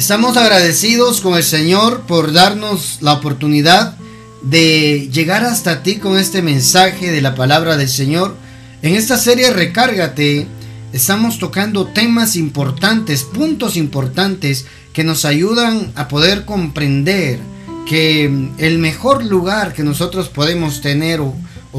Estamos agradecidos con el Señor por darnos la oportunidad de llegar hasta ti con este mensaje de la palabra del Señor. En esta serie Recárgate estamos tocando temas importantes, puntos importantes que nos ayudan a poder comprender que el mejor lugar que nosotros podemos tener o,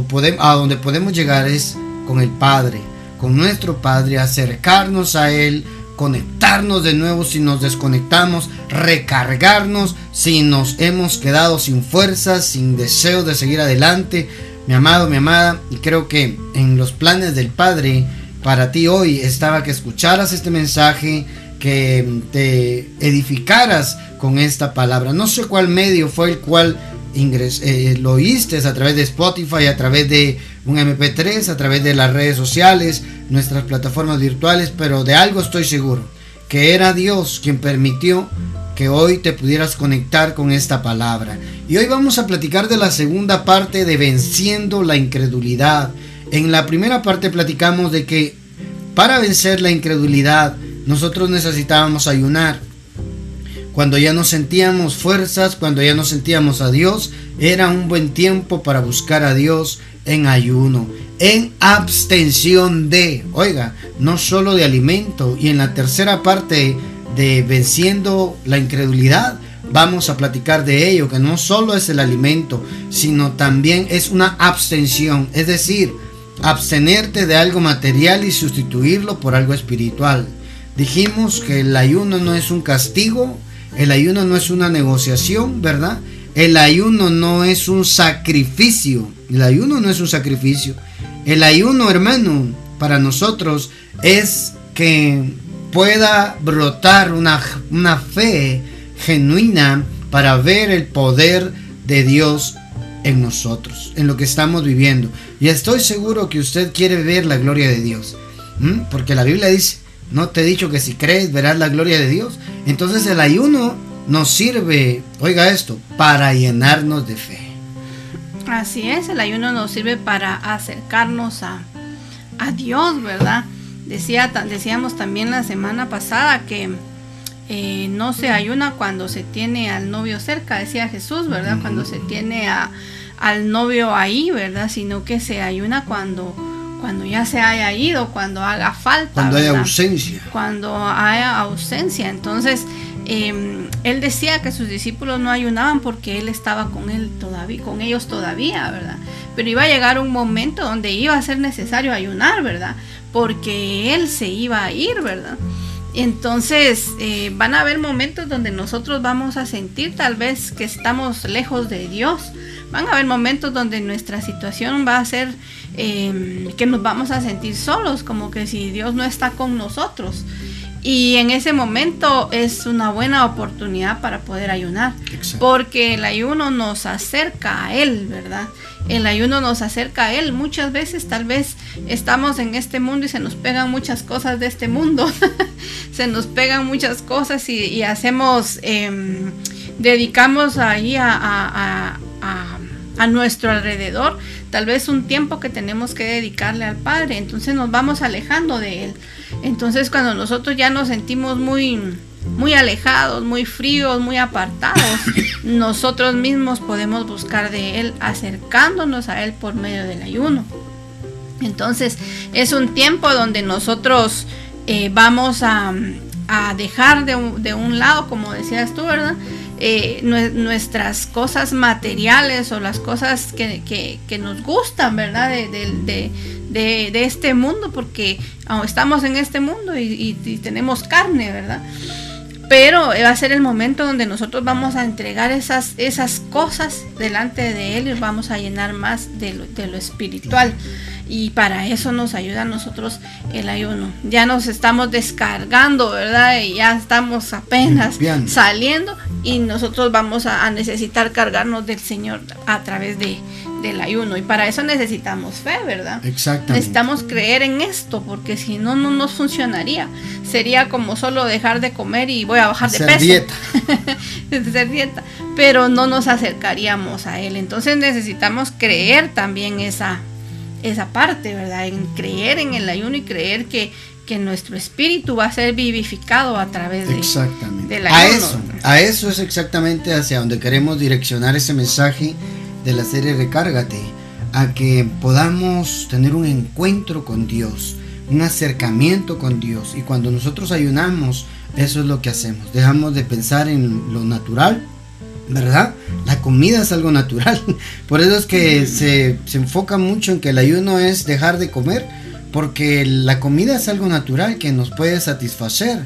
podemos, a donde podemos llegar es con el Padre, con nuestro Padre, acercarnos a Él, conectarnos de nuevo si nos desconectamos, recargarnos si nos hemos quedado sin fuerzas, sin deseo de seguir adelante. Mi amado, mi amada, y creo que en los planes del Padre para ti hoy estaba que escucharas este mensaje, que te edificaras con esta palabra. No sé cuál medio fue el cual eh, lo oíste a través de Spotify, a través de un MP3, a través de las redes sociales, nuestras plataformas virtuales, pero de algo estoy seguro, que era Dios quien permitió que hoy te pudieras conectar con esta palabra. Y hoy vamos a platicar de la segunda parte de venciendo la incredulidad. En la primera parte platicamos de que para vencer la incredulidad nosotros necesitábamos ayunar. Cuando ya no sentíamos fuerzas, cuando ya no sentíamos a Dios, era un buen tiempo para buscar a Dios en ayuno, en abstención de, oiga, no solo de alimento. Y en la tercera parte de venciendo la incredulidad, vamos a platicar de ello, que no solo es el alimento, sino también es una abstención, es decir, abstenerte de algo material y sustituirlo por algo espiritual. Dijimos que el ayuno no es un castigo, el ayuno no es una negociación, ¿verdad? El ayuno no es un sacrificio, el ayuno no es un sacrificio. El ayuno, hermano, para nosotros es que pueda brotar una, una fe genuina para ver el poder de Dios en nosotros, en lo que estamos viviendo. Y estoy seguro que usted quiere ver la gloria de Dios. Porque la Biblia dice, no te he dicho que si crees verás la gloria de Dios. Entonces el ayuno nos sirve, oiga esto, para llenarnos de fe. Así es, el ayuno nos sirve para acercarnos a, a Dios, ¿verdad? Decía, decíamos también la semana pasada que eh, no se ayuna cuando se tiene al novio cerca, decía Jesús, ¿verdad? Cuando se tiene a, al novio ahí, ¿verdad? Sino que se ayuna cuando cuando ya se haya ido, cuando haga falta. Cuando haya ausencia. Cuando haya ausencia. Entonces, em, él decía que sus discípulos no ayunaban porque él estaba con él todavía, con ellos todavía, ¿verdad? Pero iba a llegar un momento donde iba a ser necesario ayunar, ¿verdad? Porque él se iba a ir, ¿verdad? Entonces eh, van a haber momentos donde nosotros vamos a sentir tal vez que estamos lejos de Dios. Van a haber momentos donde nuestra situación va a ser Em, que nos vamos a sentir solos, como que si Dios no está con nosotros. Y en ese momento es una buena oportunidad para poder ayunar, porque el ayuno nos acerca a Él, ¿verdad? El ayuno nos acerca a Él. Muchas veces tal vez estamos en este mundo y se nos pegan muchas cosas de este mundo, se nos pegan muchas cosas y, hacemos, em, dedicamos ahí a, a nuestro alrededor tal vez un tiempo que tenemos que dedicarle al Padre, entonces nos vamos alejando de Él. Entonces cuando nosotros ya nos sentimos muy, muy alejados, muy fríos, muy apartados, nosotros mismos podemos buscar de Él acercándonos a Él por medio del ayuno. Entonces es un tiempo donde nosotros eh, vamos a, dejar de de un lado, como decías tú, ¿verdad? Eh, nuestras cosas materiales o las cosas que, nos gustan, ¿verdad? De, este mundo, porque estamos en este mundo y, tenemos carne, ¿verdad? Pero va a ser el momento donde nosotros vamos a entregar esas, esas cosas delante de Él y vamos a llenar más de lo espiritual y para eso nos ayuda a nosotros el ayuno. Ya nos estamos descargando, ¿verdad? Y ya estamos apenas saliendo y nosotros vamos a, necesitar cargarnos del Señor a través de, del ayuno. Y para eso necesitamos fe, ¿verdad? Exactamente. Necesitamos creer en esto, porque si no, no nos funcionaría. Sería como solo dejar de comer y voy a bajar de peso. Dieta. Hacer dieta. Pero no nos acercaríamos a Él. Entonces necesitamos creer también esa, esa parte, ¿verdad? En creer en el ayuno y creer que, que nuestro espíritu va a ser vivificado a través de, exactamente. del ayuno. A eso, a eso es exactamente hacia donde queremos direccionar ese mensaje de la serie Recárgate, a que podamos tener un encuentro con Dios, un acercamiento con Dios. Y cuando nosotros ayunamos, eso es lo que hacemos. Dejamos de pensar en lo natural, ¿verdad? La comida es algo natural. Por eso es que se, se, enfoca mucho en que el ayuno es dejar de comer, porque la comida es algo natural que nos puede satisfacer.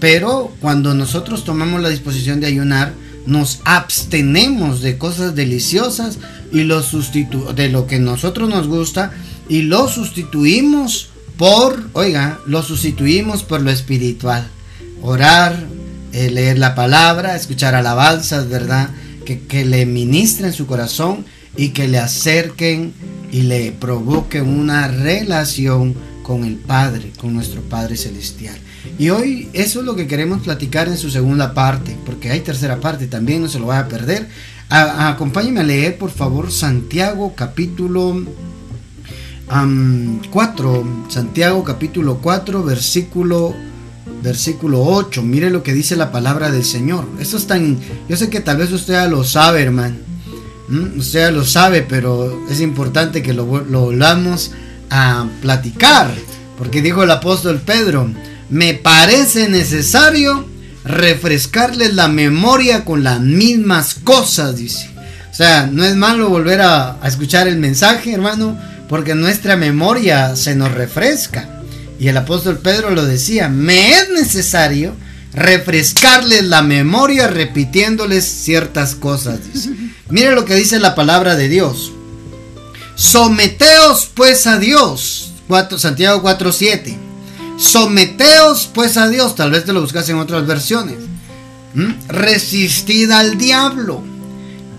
Pero cuando nosotros tomamos la disposición de ayunar, nos abstenemos de cosas deliciosas y lo sustitu de lo que nosotros nos gusta y lo sustituimos por, oiga, lo sustituimos por lo espiritual. Orar, eh, leer la palabra, escuchar alabanzas, ¿verdad? Que, que le ministren su corazón y que le acerquen y le provoquen una relación con el Padre, con nuestro Padre Celestial. Y hoy eso es lo que queremos platicar en su segunda parte, porque hay tercera parte también, no se lo vaya a perder. acompáñenme a leer, por favor, Santiago capítulo 4, Santiago capítulo 4, versículo versículo 8. Mire lo que dice la palabra del Señor. Esto es tan. Yo sé que tal vez usted ya lo sabe, hermano. Usted ya lo sabe, pero es importante que lo, lo volvamos a platicar. Porque dijo el apóstol Pedro: Me parece necesario refrescarles la memoria con las mismas cosas, dice. O sea, no es malo volver a escuchar el mensaje, hermano, porque nuestra memoria se nos refresca. Y el apóstol Pedro lo decía, me es necesario refrescarles la memoria repitiéndoles ciertas cosas. Mire lo que dice la palabra de Dios. Someteos pues a Dios. 4, Santiago 4.7. Someteos pues a Dios. Tal vez te lo buscas en otras versiones. ¿Mm? Resistid al diablo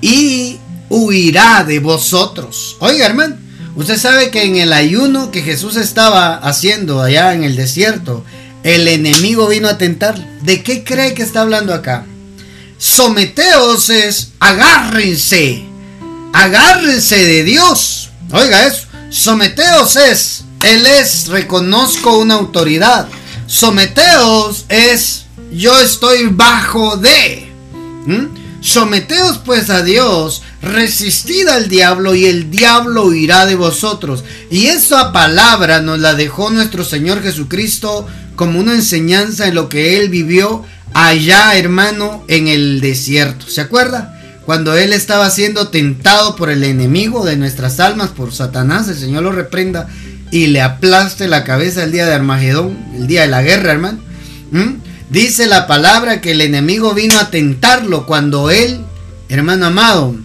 y huirá de vosotros. Oiga, hermano. Usted sabe que en el ayuno que Jesús estaba haciendo allá en el desierto, el enemigo vino a tentar. ¿De qué cree que está hablando acá? Someteos es agárrense, agárrense de Dios. Oiga eso, someteos es, Él es, reconozco una autoridad. Someteos es, yo estoy bajo de. Someteos pues a Dios, resistid al diablo y el diablo huirá de vosotros. Y esa palabra nos la dejó nuestro Señor Jesucristo como una enseñanza en lo que Él vivió allá, hermano, en el desierto. ¿Se acuerda? Cuando Él estaba siendo tentado por el enemigo de nuestras almas, por Satanás, el Señor lo reprenda y le aplaste la cabeza el día de Armagedón, el día de la guerra, hermano. Dice la palabra que el enemigo vino a tentarlo cuando él, hermano amado,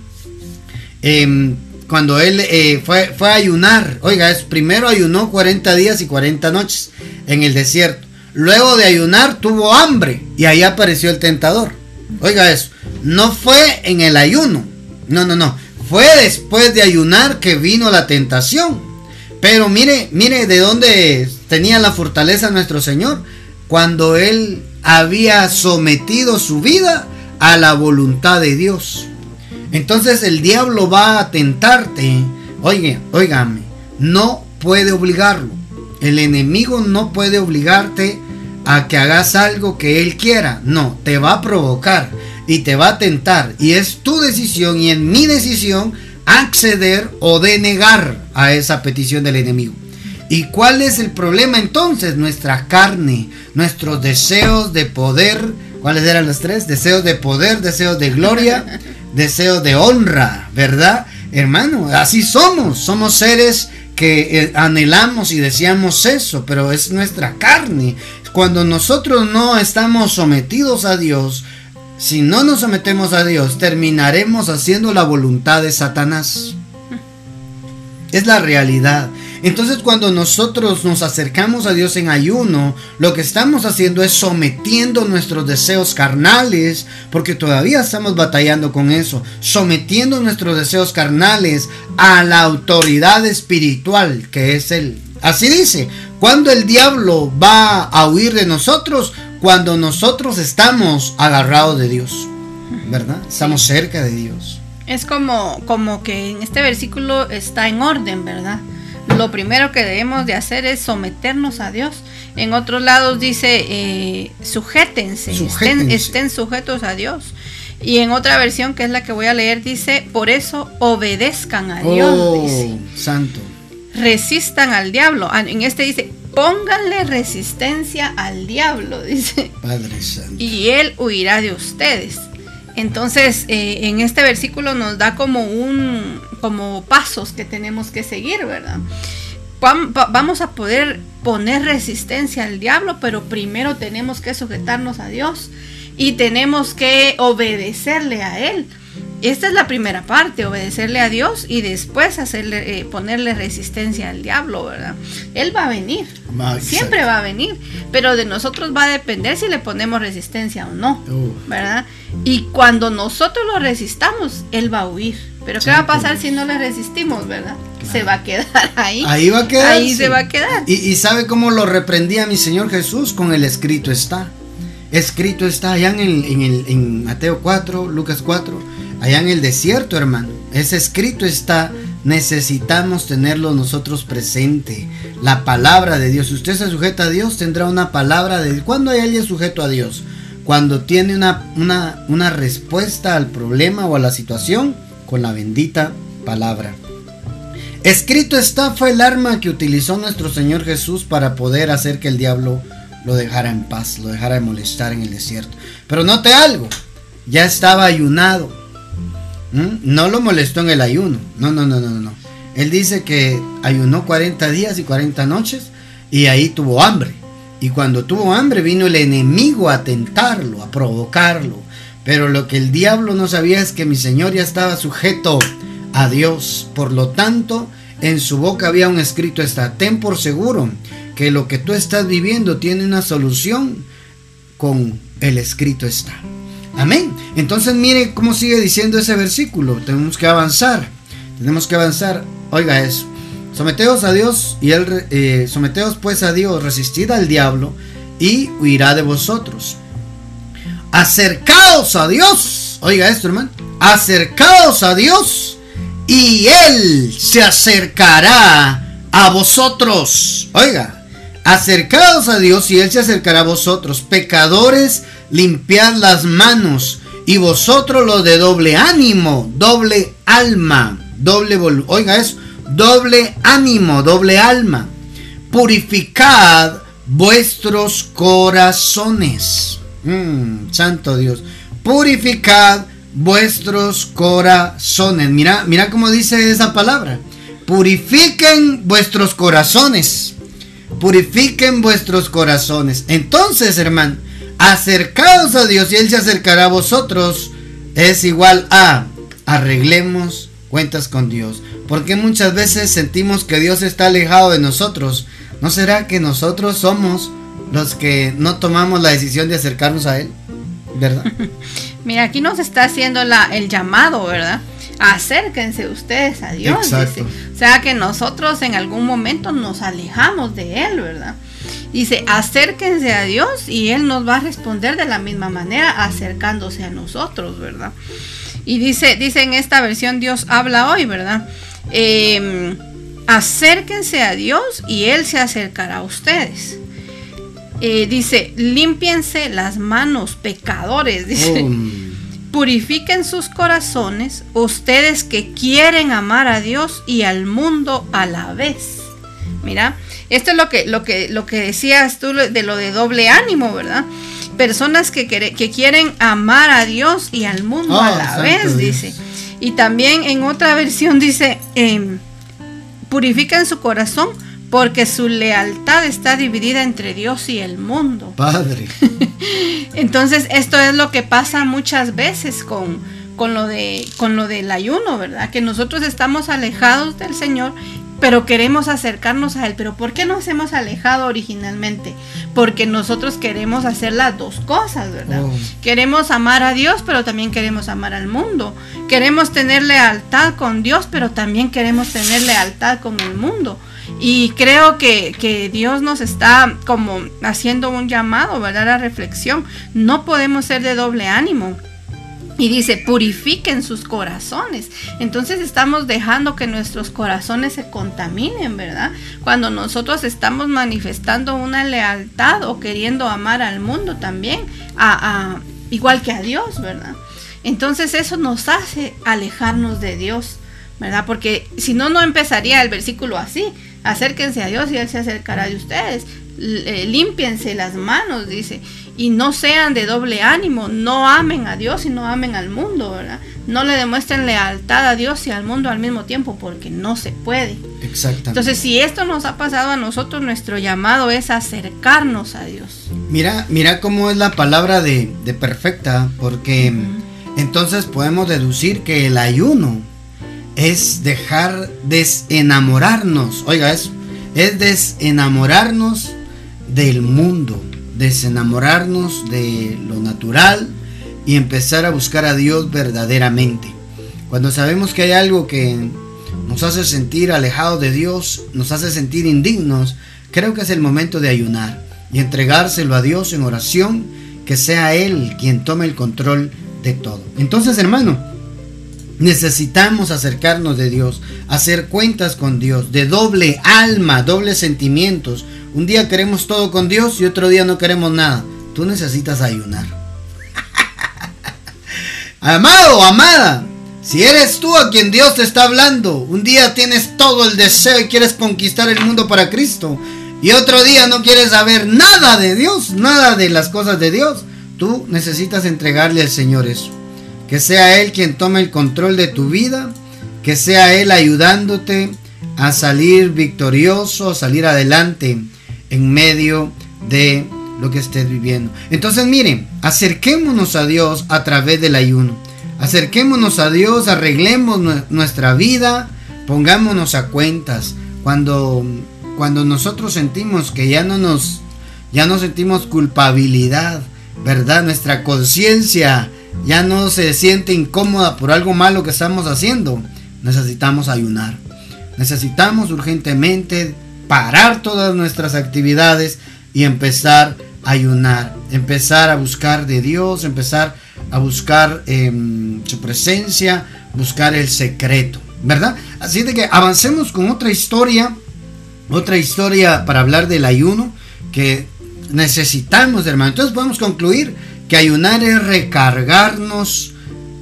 em, cuando él eh, fue, fue, a ayunar. Oiga, es, primero ayunó 40 días y 40 noches en el desierto. Luego de ayunar tuvo hambre y ahí apareció el tentador. Oiga eso, no fue en el ayuno. No, no, no. Fue después de ayunar que vino la tentación. Pero mire, mire de dónde tenía la fortaleza nuestro Señor. Cuando Él había sometido su vida a la voluntad de Dios. Entonces el diablo va a tentarte. Oye, óigame, no puede obligarlo. El enemigo no puede obligarte a que hagas algo que él quiera. No, te va a provocar y te va a tentar. Y es tu decisión y en mi decisión acceder o denegar a esa petición del enemigo. ¿Y cuál es el problema entonces? Nuestra carne, nuestros deseos de poder. ¿Cuáles eran los tres? Deseos de poder, deseos de gloria, deseos de honra, ¿verdad? Hermano, así somos. Somos seres que eh, anhelamos y deseamos eso, pero es nuestra carne. Cuando nosotros no estamos sometidos a Dios, si no nos sometemos a Dios, terminaremos haciendo la voluntad de Satanás. Es la realidad. Entonces cuando nosotros nos acercamos a Dios en ayuno, lo que estamos haciendo es sometiendo nuestros deseos carnales, porque todavía estamos batallando con eso, sometiendo nuestros deseos carnales a la autoridad espiritual que es Él. Así dice, cuando el diablo va a huir de nosotros, cuando nosotros estamos agarrados de Dios, ¿verdad? Estamos cerca de Dios. Es como, como que en este versículo está en orden, ¿verdad? lo primero que debemos de hacer es someternos a Dios. En otros lados dice, eh, sujétense, Estén, sujetos a Dios. Y en otra versión, que es la que voy a leer, dice, por eso obedezcan a Dios. Oh, santo. Resistan al diablo. Ah, en este dice, pónganle resistencia al diablo, dice. Padre Santo. Y él huirá de ustedes. Entonces, eh, en este versículo nos da como un, como pasos que tenemos que seguir, ¿verdad? Vamos a poder poner resistencia al diablo, pero primero tenemos que sujetarnos a Dios y tenemos que obedecerle a Él. Esta es la primera parte, obedecerle a Dios y después hacerle, eh, ponerle resistencia al diablo, ¿verdad? Él va a venir, siempre va a venir, pero de nosotros va a depender si le ponemos resistencia o no, ¿verdad? Y cuando nosotros lo resistamos, Él va a huir. Pero ¿qué va a pasar si no le resistimos, verdad? Se va a quedar ahí. Ahí va a quedar. Ahí se va a quedar. Y, y sabe cómo lo reprendía mi Señor Jesús con el escrito está. Escrito está allá en, el, en, Mateo 4, Lucas 4, allá en el desierto, hermano. Ese escrito está, necesitamos tenerlo nosotros presente. La palabra de Dios. Si usted se sujeta a Dios, tendrá una palabra de Dios. ¿Cuándo hay alguien sujeto a Dios? Cuando tiene una, una, una respuesta al problema o a la situación con la bendita palabra. Escrito está fue el arma que utilizó nuestro Señor Jesús para poder hacer que el diablo lo dejara en paz, lo dejara de molestar en el desierto. Pero note algo, ya estaba ayunado. ¿Mm? No lo molestó en el ayuno. No, no, no, no, no. Él dice que ayunó 40 días y 40 noches y ahí tuvo hambre. Y cuando tuvo hambre vino el enemigo a tentarlo, a provocarlo. Pero lo que el diablo no sabía es que mi Señor ya estaba sujeto a Dios. Por lo tanto, en su boca había un escrito, está, ten por seguro que lo que tú estás viviendo tiene una solución con el escrito está. Amén. Entonces mire cómo sigue diciendo ese versículo. Tenemos que avanzar. Tenemos que avanzar. Oiga eso. Someteos a Dios y él eh, someteos pues a Dios, resistid al diablo y huirá de vosotros. Acercaos a Dios. Oiga esto, hermano. Acercaos a Dios y él se acercará a vosotros. Oiga, Acercaos a Dios y Él se acercará a vosotros. Pecadores, limpiad las manos. Y vosotros los de doble ánimo, doble alma, doble Oiga eso, doble ánimo, doble alma. Purificad vuestros corazones. Mm, santo Dios. Purificad vuestros corazones. Mira, mira cómo dice esa palabra. Purifiquen vuestros corazones purifiquen vuestros corazones. Entonces, hermano, acercaos a Dios y Él se acercará a vosotros. Es igual a arreglemos cuentas con Dios. Porque muchas veces sentimos que Dios está alejado de nosotros. ¿No será que nosotros somos los que no tomamos la decisión de acercarnos a Él? ¿Verdad? Mira, aquí nos está haciendo la, el llamado, ¿verdad? acérquense ustedes a Dios. Dice. O sea que nosotros en algún momento nos alejamos de Él, ¿verdad? Dice, acérquense a Dios y Él nos va a responder de la misma manera, acercándose a nosotros, ¿verdad? Y dice, dice en esta versión, Dios habla hoy, ¿verdad? Em, acérquense a Dios y Él se acercará a ustedes. Eh, dice, límpiense las manos, pecadores, dice. Oh, purifiquen sus corazones, ustedes que quieren amar a Dios y al mundo a la vez. Mira, esto es lo que, lo que, lo que decías tú de lo de doble ánimo, ¿verdad? Personas que, que quieren amar a Dios y al mundo a oh, la vez, dice. Y también en otra versión dice, eh, purifiquen su corazón porque su lealtad está dividida entre Dios y el mundo. Padre. Entonces, esto es lo que pasa muchas veces con, con, lo de, con lo del ayuno, ¿verdad? Que nosotros estamos alejados del Señor, pero queremos acercarnos a Él. Pero ¿por qué nos hemos alejado originalmente? Porque nosotros queremos hacer las dos cosas, ¿verdad? Oh. Queremos amar a Dios, pero también queremos amar al mundo. Queremos tener lealtad con Dios, pero también queremos tener lealtad con el mundo. Y creo que, Dios nos está como haciendo un llamado, ¿verdad? A reflexión. No podemos ser de doble ánimo. Y dice, purifiquen sus corazones. Entonces estamos dejando que nuestros corazones se contaminen, ¿verdad? Cuando nosotros estamos manifestando una lealtad o queriendo amar al mundo también, a, igual que a Dios, ¿verdad? Entonces eso nos hace alejarnos de Dios, ¿verdad? Porque si no, no empezaría el versículo así. Acérquense a Dios y Él se acercará de ustedes. Eh, límpiense las manos, dice y no sean de doble ánimo, no amen a Dios y no amen al mundo, ¿verdad? No le demuestren lealtad a Dios y al mundo al mismo tiempo, porque no se puede. Exactamente. Entonces, si esto nos ha pasado a nosotros, nuestro llamado es acercarnos a Dios. Mira, mira cómo es la palabra de, perfecta, porque entonces podemos deducir que el ayuno es dejar desenamorarnos, oiga eso, es desenamorarnos del mundo desenamorarnos de lo natural y empezar a buscar a Dios verdaderamente. Cuando sabemos que hay algo que nos hace sentir alejados de Dios, nos hace sentir indignos, creo que es el momento de ayunar y entregárselo a Dios en oración, que sea Él quien tome el control de todo. Entonces, hermano, necesitamos acercarnos de Dios, hacer cuentas con Dios, de doble alma, doble sentimientos, un día queremos todo con Dios y otro día no queremos nada. Tú necesitas ayunar. Amado, amada, si eres tú a quien Dios te está hablando, un día tienes todo el deseo y quieres conquistar el mundo para Cristo, y otro día no quieres saber nada de Dios, nada de las cosas de Dios, tú necesitas entregarle al Señor eso. Que sea Él quien tome el control de tu vida, que sea Él ayudándote a salir victorioso, a salir adelante en medio de lo que estés viviendo. Entonces miren, acerquémonos a Dios a través del ayuno. Acerquémonos a Dios, arreglemos nuestra vida, pongámonos a cuentas. Cuando, cuando nosotros sentimos que ya no nos, ya no sentimos culpabilidad, ¿verdad? Nuestra conciencia ya no se siente incómoda por algo malo que estamos haciendo. Necesitamos ayunar. Necesitamos urgentemente parar todas nuestras actividades y empezar a ayunar, empezar a buscar de Dios, empezar a buscar em, su presencia, buscar el secreto, ¿verdad? Así de que avancemos con otra historia, otra historia para hablar del ayuno que necesitamos, hermano. Entonces podemos concluir que ayunar es recargarnos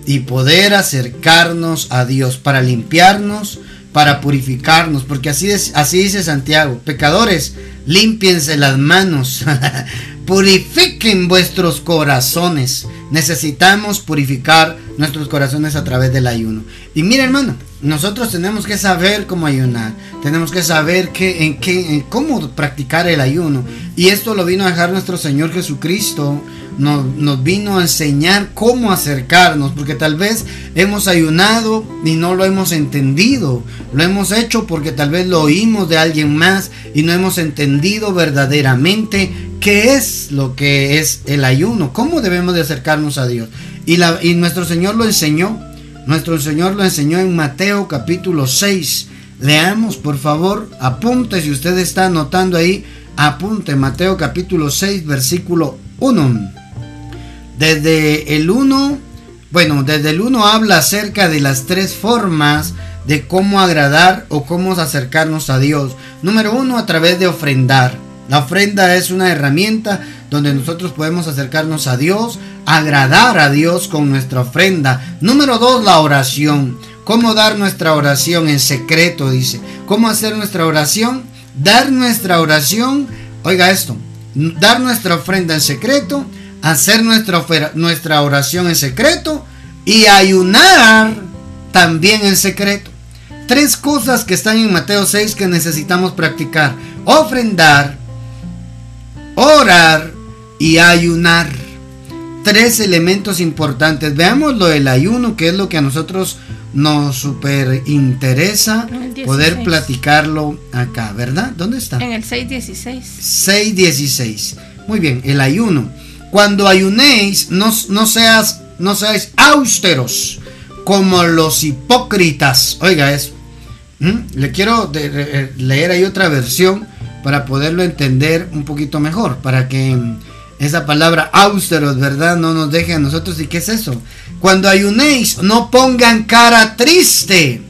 y poder acercarnos a Dios para limpiarnos, para purificarnos, porque así, así dice Santiago, pecadores, límpiense las manos, purifiquen vuestros corazones. Necesitamos purificar nuestros corazones a través del ayuno. Y mira hermano, nosotros tenemos que saber cómo ayunar, tenemos que saber qué, en qué, en cómo practicar el ayuno. Y esto lo vino a dejar nuestro Señor Jesucristo nos, vino a enseñar cómo acercarnos, porque tal vez hemos ayunado y no lo hemos entendido. Lo hemos hecho porque tal vez lo oímos de alguien más y no hemos entendido verdaderamente qué es lo que es el ayuno, cómo debemos de acercarnos a Dios. Y nuestro Señor lo enseñó. Nuestro Señor lo enseñó en Mateo capítulo 6. Leamos, por favor, apunte si usted está anotando ahí, apunte Mateo capítulo 6, versículo 1. Desde el 1, bueno, desde el 1 habla acerca de las tres formas de cómo agradar o cómo acercarnos a Dios. Número uno, a través de ofrendar. La ofrenda es una herramienta donde nosotros podemos acercarnos a Dios, agradar a Dios con nuestra ofrenda. Número dos, la oración. ¿Cómo dar nuestra oración en secreto? Dice. ¿Cómo hacer nuestra oración? Dar nuestra oración, oiga esto, dar nuestra ofrenda en secreto hacer nuestra, nuestra oración en secreto y ayunar también en secreto. Tres cosas que están en Mateo 6 que necesitamos practicar. Ofrendar, orar y ayunar. Tres elementos importantes. Veamos lo del ayuno, que es lo que a nosotros nos super interesa poder platicarlo acá, ¿verdad? ¿Dónde está? En el 6.16. 6.16. Muy bien, el ayuno. Cuando ayunéis, no, no, seas, no seáis austeros como los hipócritas. Oiga eso. ¿Mm? Le quiero leer ahí otra versión para poderlo entender un poquito mejor, para que esa palabra austeros, ¿verdad? No nos deje a nosotros. ¿Y qué es eso? cuando ayunéis, no pongan cara triste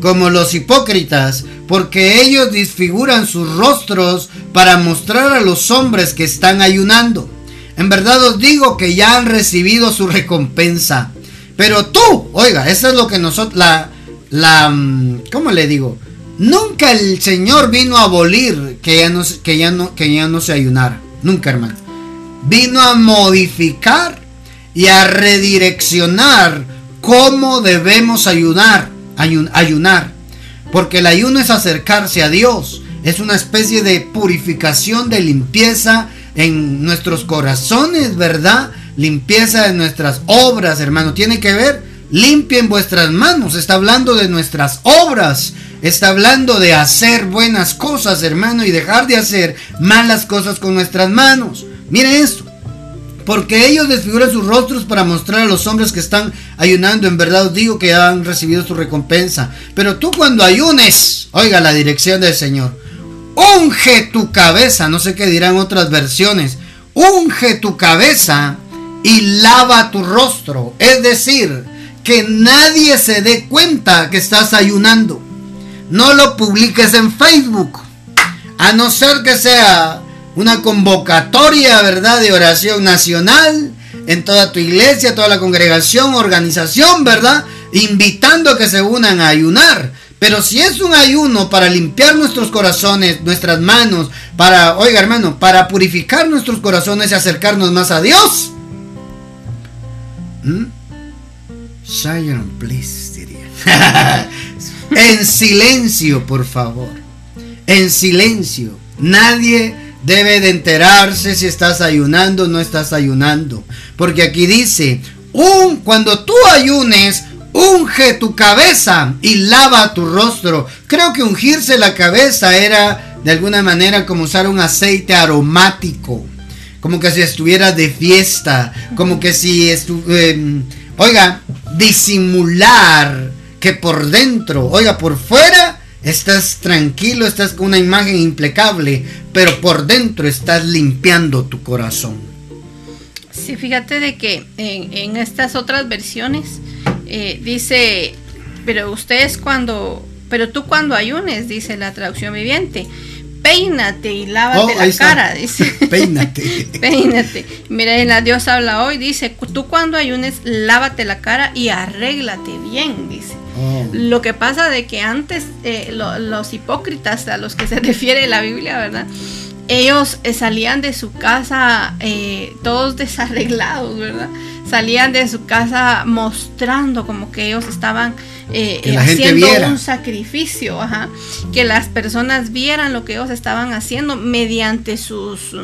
como los hipócritas, porque ellos disfiguran sus rostros para mostrar a los hombres que están ayunando. En verdad os digo que ya han recibido su recompensa. Pero tú, oiga, eso es lo que nosotros, la, la, mm, ¿cómo le digo? Nunca el Señor vino a abolir que ya no, que ya no, que ya no se ayunara. Nunca, hermano. Vino a modificar y a redireccionar cómo debemos ayunar, ayunar. Porque el ayuno es acercarse a Dios. Es una especie de purificación, de limpieza en nuestros corazones, ¿verdad? Limpieza de nuestras obras, hermano. Tiene que ver, limpien vuestras manos. Está hablando de nuestras obras. Está hablando de hacer buenas cosas, hermano, y dejar de hacer malas cosas con nuestras manos. Miren esto. Porque ellos desfiguran sus rostros para mostrar a los hombres que están ayunando. En verdad os digo que han recibido su recompensa. Pero tú cuando ayunes, oiga la dirección del Señor. Unge tu cabeza. No sé qué dirán otras versiones. Unge tu cabeza y lava tu rostro. Es decir, que nadie se dé cuenta que estás ayunando. No lo publiques en Facebook. A no ser que sea una convocatoria, ¿verdad?, de oración nacional en toda tu iglesia, toda la congregación, organización, ¿verdad? Invitando a que se unan a ayunar. Pero si es un ayuno para limpiar nuestros corazones, nuestras manos, para, oiga hermano, para purificar nuestros corazones y acercarnos más a Dios. ¿Mm? en silencio, por favor. En silencio. Nadie debe de enterarse si estás ayunando o no estás ayunando. Porque aquí dice, un, cuando tú ayunes, unge tu cabeza y lava tu rostro. Creo que ungirse la cabeza era de alguna manera como usar un aceite aromático. Como que si estuviera de fiesta. Como que si em, oiga, disimular que por dentro, oiga, por fuera Estás tranquilo, estás con una imagen impecable, pero por dentro estás limpiando tu corazón. Sí, fíjate de que en, estas otras versiones eh, dice, pero ustedes cuando, pero tú cuando ayunes, dice la traducción viviente, peínate y lávate oh, la cara, dice. Peínate. peínate. Mira, en la Dios habla hoy, dice, tú cuando ayunes, lávate la cara y arréglate bien, dice. Oh. Lo que pasa de que antes eh, los hipócritas a los que se refiere la Biblia, ¿verdad? Ellos eh, salían de su casa eh, todos desarreglados, ¿verdad? Salían de su casa mostrando como que ellos estaban haciendo un sacrificio, que las personas vieran lo que ellos estaban haciendo mediante sus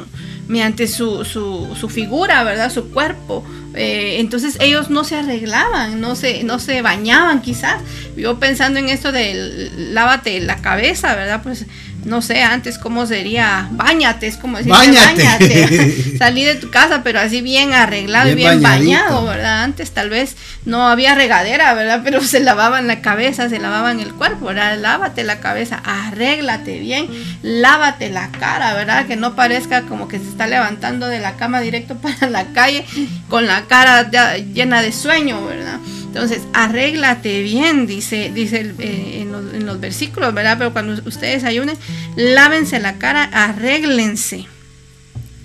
mediante su, su, su figura, ¿verdad? Su cuerpo. Eh, entonces ellos no se arreglaban, no se, no se bañaban quizás. Yo pensando en esto de lávate la cabeza, ¿verdad? Pues no sé antes cómo sería, bañate, es como decir, bañate, salí de tu casa, pero así bien arreglado y bien bañado, ¿verdad? Antes tal vez no había regadera, ¿verdad? Pero se lavaban la cabeza, se lavaban el cuerpo, ¿verdad? Lávate la cabeza, arréglate bien, lávate la cara, ¿verdad? Que no parezca como que se está levantando de la cama directo para la calle con la cara llena de sueño, ¿verdad? Entonces, arréglate bien, dice, dice eh, en, los, versículos, ¿verdad? Pero cuando ustedes ayunen, lávense la cara, arréglense.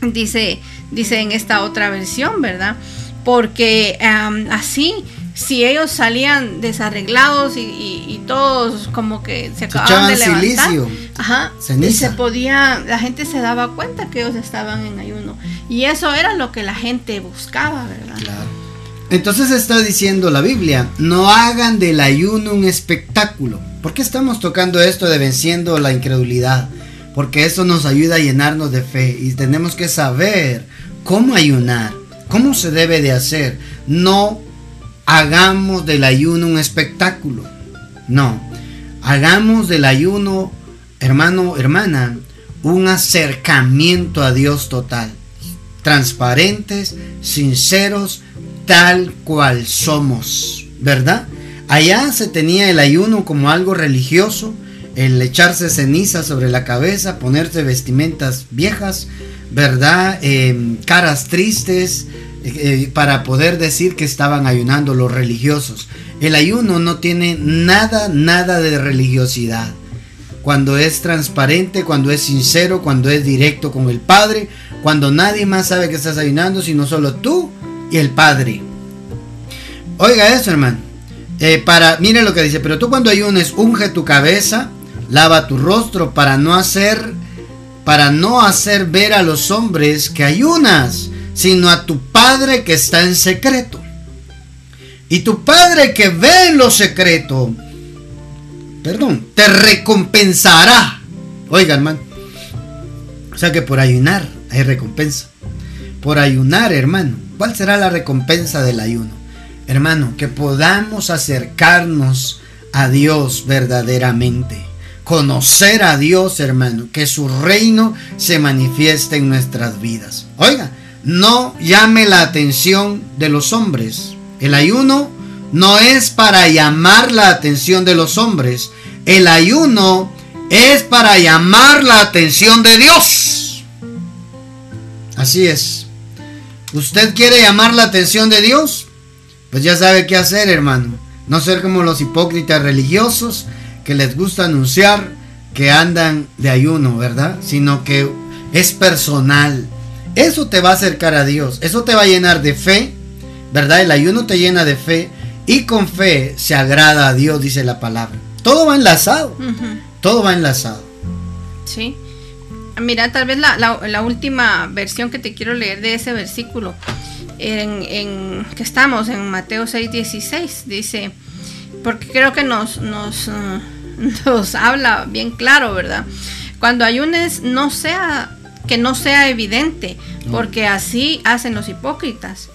Dice, dice en esta otra versión, ¿verdad? Porque así, si ellos salían desarreglados y, todos como que se acababan de levantar, ajá, se podía, la gente se daba cuenta que ellos estaban en ayuno. Y eso era lo que la gente buscaba, ¿verdad? Claro. Entonces está diciendo la Biblia, no hagan del ayuno un espectáculo. ¿Por qué estamos tocando esto de venciendo la incredulidad? Porque eso nos ayuda a llenarnos de fe y tenemos que saber cómo ayunar, cómo se debe de hacer. No hagamos del ayuno un espectáculo. No, hagamos del ayuno, hermano, hermana, un acercamiento a Dios total. Transparentes, sinceros, tal cual somos, ¿verdad? Allá se tenía el ayuno como algo religioso, el echarse ceniza sobre la cabeza, ponerse vestimentas viejas, ¿verdad? Em, caras tristes, eh, para poder decir que estaban ayunando los religiosos. El ayuno no tiene nada, nada de religiosidad. Cuando es transparente, cuando es sincero, cuando es directo con el Padre, cuando nadie más sabe que estás ayunando, sino solo tú y el Padre. Oiga eso, hermano. Eh, para, mire lo que dice, pero tú cuando ayunes, unge tu cabeza, lava tu rostro para no hacer, para no hacer ver a los hombres que ayunas, sino a tu Padre que está en secreto. Y tu Padre que ve en lo secreto, perdón, te recompensará. Oiga, hermano. O sea que por ayunar hay recompensa. Por ayunar, hermano. ¿Cuál será la recompensa del ayuno? Hermano, que podamos acercarnos a Dios verdaderamente. Conocer a Dios, hermano. Que su reino se manifieste en nuestras vidas. Oiga, no llame la atención de los hombres. El ayuno no es para llamar la atención de los hombres. El ayuno es para llamar la atención de Dios. Así es. ¿Usted quiere llamar la atención de Dios? pues ya sabe qué hacer, hermano. No ser como los hipócritas religiosos que les gusta anunciar que andan de ayuno, ¿verdad? Sino que es personal. Eso te va a acercar a Dios. Eso te va a llenar de fe, ¿verdad? El ayuno te llena de fe y con fe se agrada a Dios, dice la palabra. Todo va enlazado. Todo va enlazado. Sí. Mira, tal vez la, la última versión que te quiero leer de ese versículo en, que estamos en Mateo 6:16, dice, porque creo que nos, nos, nos habla bien claro, ¿verdad? Cuando ayunes no sea que no sea evidente, porque así hacen los hipócritas,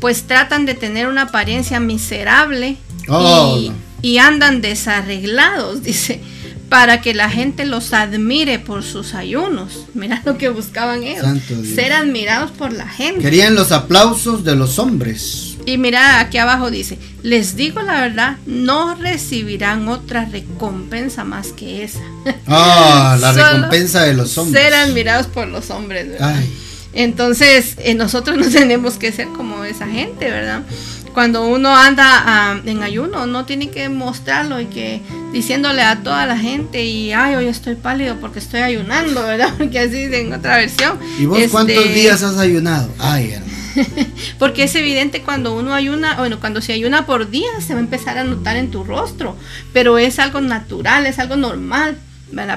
pues tratan de tener una apariencia miserable y, oh. y andan desarreglados, dice para que la gente los admire por sus ayunos. Mira lo que buscaban ellos. Ser admirados por la gente. Querían los aplausos de los hombres. Y mira, aquí abajo dice, les digo la verdad, no recibirán otra recompensa más que esa. Ah, la recompensa de los hombres. Ser admirados por los hombres, ¿verdad? Entonces, eh, nosotros no tenemos que ser como esa gente, ¿verdad? cuando uno anda ah, en ayuno, no tiene que mostrarlo y que diciéndole a toda la gente y ay, hoy estoy pálido porque estoy ayunando, ¿verdad? Porque así en otra versión. ¿Y vos cuántos este, días has ayunado? Ay, hermano. porque es evidente cuando uno ayuna, bueno, cuando se ayuna por días se va a empezar a notar en tu rostro, pero es algo natural, es algo normal.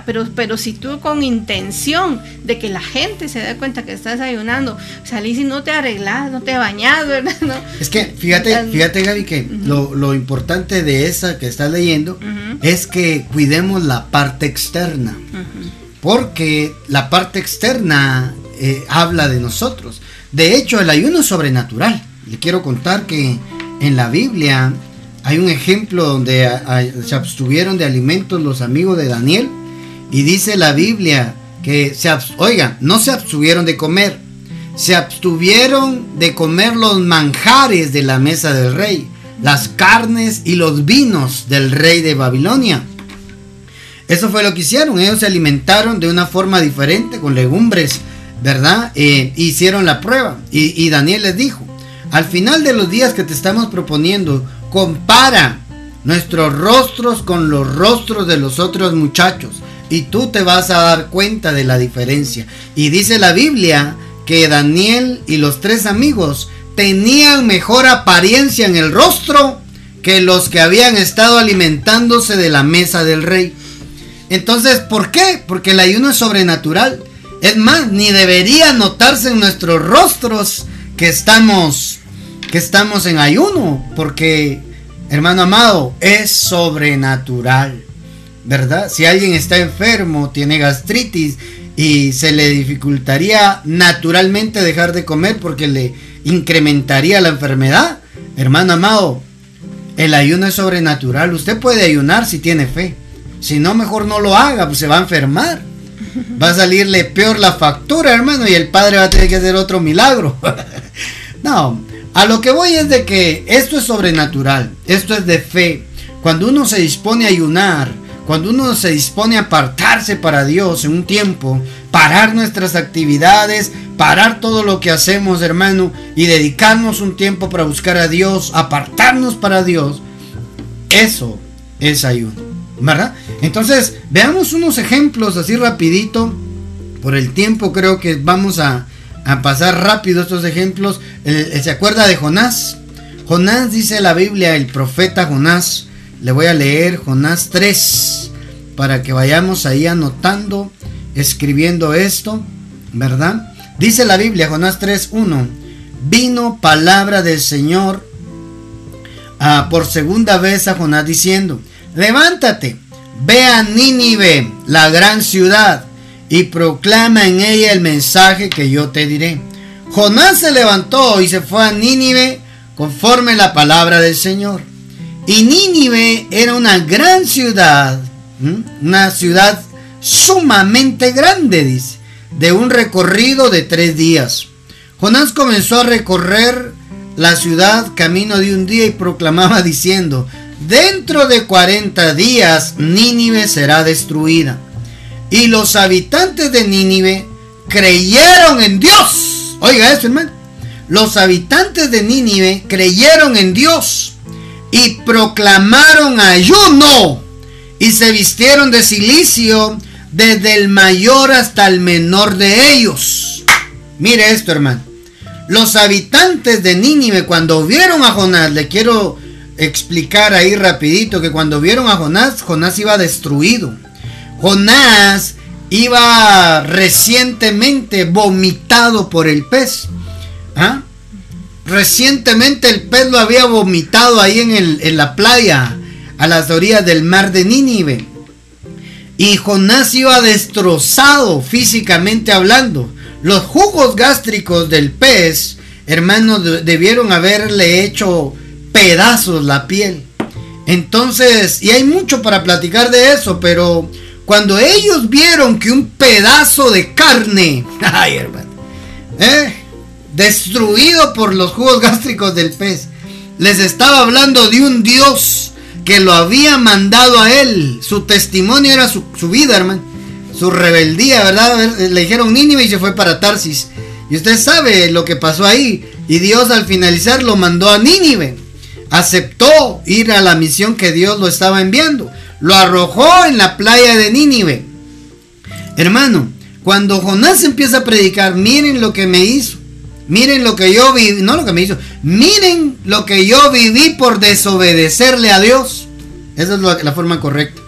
Pero, pero si tú con intención de que la gente se dé cuenta que estás ayunando, salís y no te arreglas, no te bañas, ¿verdad? Es que fíjate, fíjate Gaby, que lo, importante de esa que estás leyendo es que cuidemos la parte externa. Porque la parte externa eh, habla de nosotros. De hecho, el ayuno es sobrenatural. Le quiero contar que en la Biblia hay un ejemplo donde se abstuvieron de alimentos los amigos de Daniel y dice la Biblia que se, oigan, no se abstuvieron de comer, se abstuvieron de comer los manjares de la mesa del rey, las carnes y los vinos del rey de Babilonia. Eso fue lo que hicieron, ellos se alimentaron de una forma diferente, con legumbres, ¿verdad? Eh, hicieron la prueba y Daniel les dijo, al final de los días que te estamos proponiendo, compara nuestros rostros con los rostros de los otros muchachos y tú te vas a dar cuenta de la diferencia. Y dice la Biblia que Daniel y los tres amigos tenían mejor apariencia en el rostro que los que habían estado alimentándose de la mesa del rey. Entonces, ¿por qué? Porque el ayuno es sobrenatural. Es más, ni debería notarse en nuestros rostros que estamos que estamos en ayuno, porque hermano amado, es sobrenatural. ¿verdad? Si alguien está enfermo, tiene gastritis y se le dificultaría naturalmente dejar de comer porque le incrementaría la enfermedad, hermano amado, el ayuno es sobrenatural. Usted puede ayunar si tiene fe. Si no, mejor no lo haga, pues se va a enfermar. Va a salirle peor la factura, hermano, y el padre va a tener que hacer otro milagro. no, a lo que voy es de que esto es sobrenatural, esto es de fe. Cuando uno se dispone a ayunar, cuando uno se dispone a apartarse para Dios en un tiempo, parar nuestras actividades, parar todo lo que hacemos, hermano, y dedicarnos un tiempo para buscar a Dios, apartarnos para Dios, eso es ayuno, ¿verdad? Entonces, veamos unos ejemplos así rapidito. Por el tiempo creo que vamos a, pasar rápido estos ejemplos. ¿Se acuerda de Jonás? Jonás dice la Biblia, el profeta Jonás. Le voy a leer Jonás 3 para que vayamos ahí anotando, escribiendo esto, ¿verdad? Dice la Biblia, Jonás 3.1, vino palabra del Señor ah, por segunda vez a Jonás diciendo, levántate, ve a Nínive, la gran ciudad, y proclama en ella el mensaje que yo te diré. Jonás se levantó y se fue a Nínive conforme la palabra del Señor. Y Nínive era una gran ciudad, una ciudad sumamente grande, dice, de un recorrido de tres días. Jonás comenzó a recorrer la ciudad camino de un día y proclamaba diciendo, dentro de 40 días Nínive será destruida. Y los habitantes de Nínive creyeron en Dios. Oiga eso, hermano. Los habitantes de Nínive creyeron en Dios y proclamaron ayuno y se vistieron de silicio desde el mayor hasta el menor de ellos. Mire esto, hermano. Los habitantes de Nínive cuando vieron a Jonás, le quiero explicar ahí rapidito que cuando vieron a Jonás, Jonás iba destruido. Jonás iba recientemente vomitado por el pez. ¿Ah? Recientemente el pez lo había vomitado ahí en, el, en la playa, a las orillas del mar de Nínive. Y Jonás iba destrozado físicamente hablando. Los jugos gástricos del pez, hermanos, debieron haberle hecho pedazos la piel. Entonces, y hay mucho para platicar de eso, pero cuando ellos vieron que un pedazo de carne, ay hermano, ¿eh? destruido por los jugos gástricos del pez, les estaba hablando de un Dios que lo había mandado a él. Su testimonio era su, vida, hermano. Su rebeldía, ¿verdad? Le dijeron Nínive y se fue para Tarsis. Y usted sabe lo que pasó ahí. Y Dios al finalizar lo mandó a Nínive. Aceptó ir a la misión que Dios lo estaba enviando lo arrojó en la playa de Nínive. Hermano, cuando Jonás empieza a predicar, miren lo que me hizo. Miren lo que yo viví, no lo que me hizo, miren lo que yo viví por desobedecerle a Dios. Esa es la forma correcta.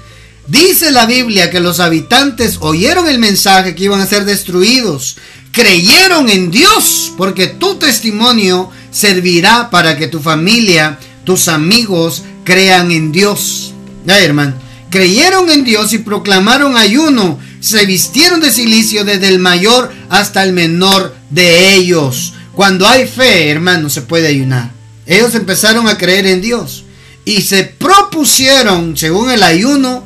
Dice la Biblia que los habitantes oyeron el mensaje que iban a ser destruidos, creyeron en Dios, porque tu testimonio servirá para que tu familia, tus amigos crean en Dios. Ay, hermano. Creyeron en Dios y proclamaron ayuno. Se vistieron de silicio desde el mayor hasta el menor de ellos. Cuando hay fe, hermano, se puede ayunar. Ellos empezaron a creer en Dios y se propusieron, según el ayuno,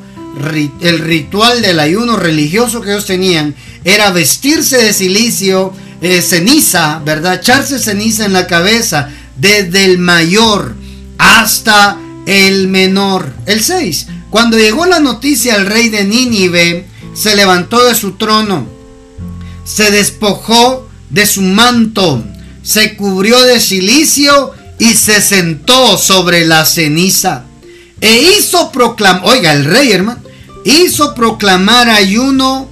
el ritual del ayuno religioso que ellos tenían, era vestirse de silicio, eh, ceniza, ¿verdad? Echarse ceniza en la cabeza, desde el mayor hasta el menor. El 6. Cuando llegó la noticia al rey de Nínive, se levantó de su trono, se despojó de su manto, se cubrió de silicio y se sentó sobre la ceniza. E hizo proclamar, oiga, el rey hermano, hizo proclamar ayuno,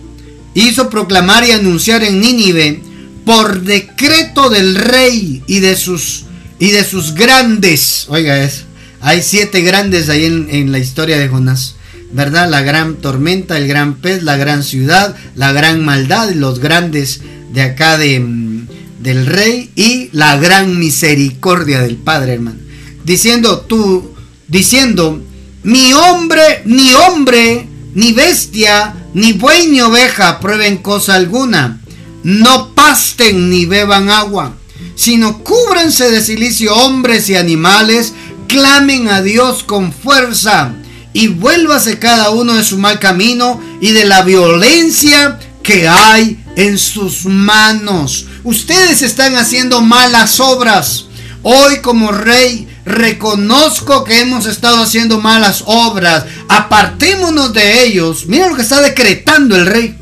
hizo proclamar y anunciar en Nínive por decreto del rey y de sus y de sus grandes, oiga eso, hay siete grandes ahí en, la historia de Jonás. ¿verdad? La gran tormenta, el gran pez, la gran ciudad, la gran maldad, los grandes de acá de, mm, del rey y la gran misericordia del Padre, hermano. Diciendo tú, diciendo, ni hombre, ni hombre, ni bestia, ni buey ni oveja prueben cosa alguna. No pasten ni beban agua, sino cúbrense de silicio hombres y animales clamen a Dios con fuerza y vuélvase cada uno de su mal camino y de la violencia que hay en sus manos. Ustedes están haciendo malas obras. Hoy como rey reconozco que hemos estado haciendo malas obras, apartémonos de ellos. Mira lo que está decretando el rey.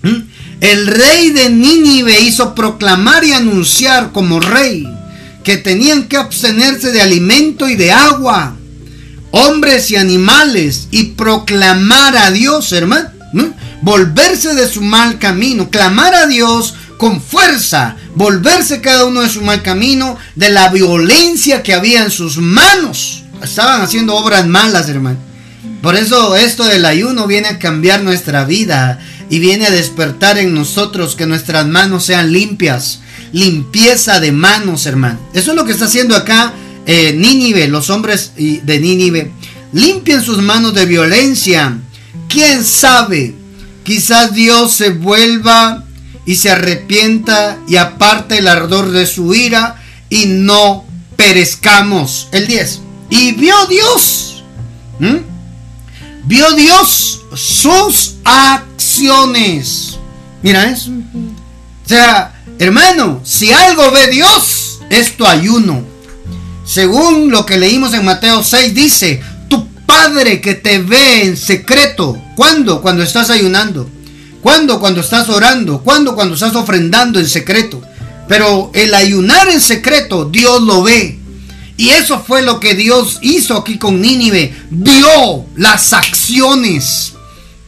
¿Mm? El rey de Nínive hizo proclamar y anunciar como rey que tenían que abstenerse de alimento y de agua, hombres y animales, y proclamar a Dios, hermano, volverse de su mal camino, clamar a Dios con fuerza, volverse cada uno de su mal camino, de la violencia que había en sus manos. Estaban haciendo obras malas, hermano. Por eso esto del ayuno viene a cambiar nuestra vida y viene a despertar en nosotros que nuestras manos sean limpias. Limpieza de manos, hermano. Eso es lo que está haciendo acá eh, Nínive, los hombres de Nínive. Limpien sus manos de violencia. ¿Quién sabe? Quizás Dios se vuelva y se arrepienta y aparte el ardor de su ira y no perezcamos. El 10. Y vio Dios. Vio Dios sus acciones. Mira eso. O sea, hermano, si algo ve Dios, es tu ayuno. Según lo que leímos en Mateo 6, dice, tu Padre que te ve en secreto. ¿Cuándo? Cuando estás ayunando. ¿Cuándo? Cuando estás orando. ¿Cuándo? Cuando estás ofrendando en secreto. Pero el ayunar en secreto, Dios lo ve. Y eso fue lo que Dios hizo aquí con Nínive. Vio las acciones.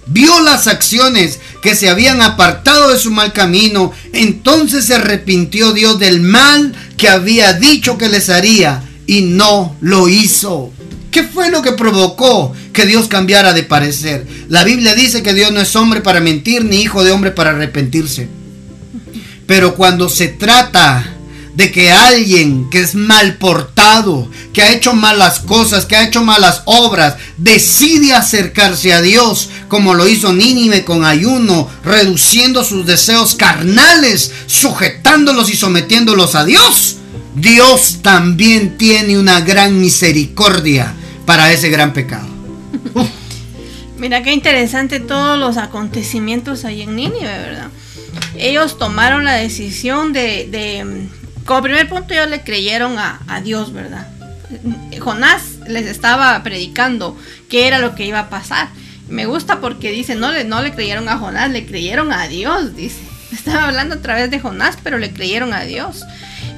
Vio las acciones que se habían apartado de su mal camino. Entonces se arrepintió Dios del mal que había dicho que les haría. Y no lo hizo. ¿Qué fue lo que provocó que Dios cambiara de parecer? La Biblia dice que Dios no es hombre para mentir ni hijo de hombre para arrepentirse. Pero cuando se trata de que alguien que es mal portado, que ha hecho malas cosas, que ha hecho malas obras, decide acercarse a Dios, como lo hizo Nínive con ayuno, reduciendo sus deseos carnales, sujetándolos y sometiéndolos a Dios, Dios también tiene una gran misericordia para ese gran pecado. Mira qué interesante todos los acontecimientos ahí en Nínive, ¿verdad? Ellos tomaron la decisión de, como primer punto ellos le creyeron a, Dios, ¿verdad? Jonás les estaba predicando qué era lo que iba a pasar. Me gusta porque dice, no le, no le creyeron a Jonás, le creyeron a Dios, dice. Estaba hablando a través de Jonás, pero le creyeron a Dios.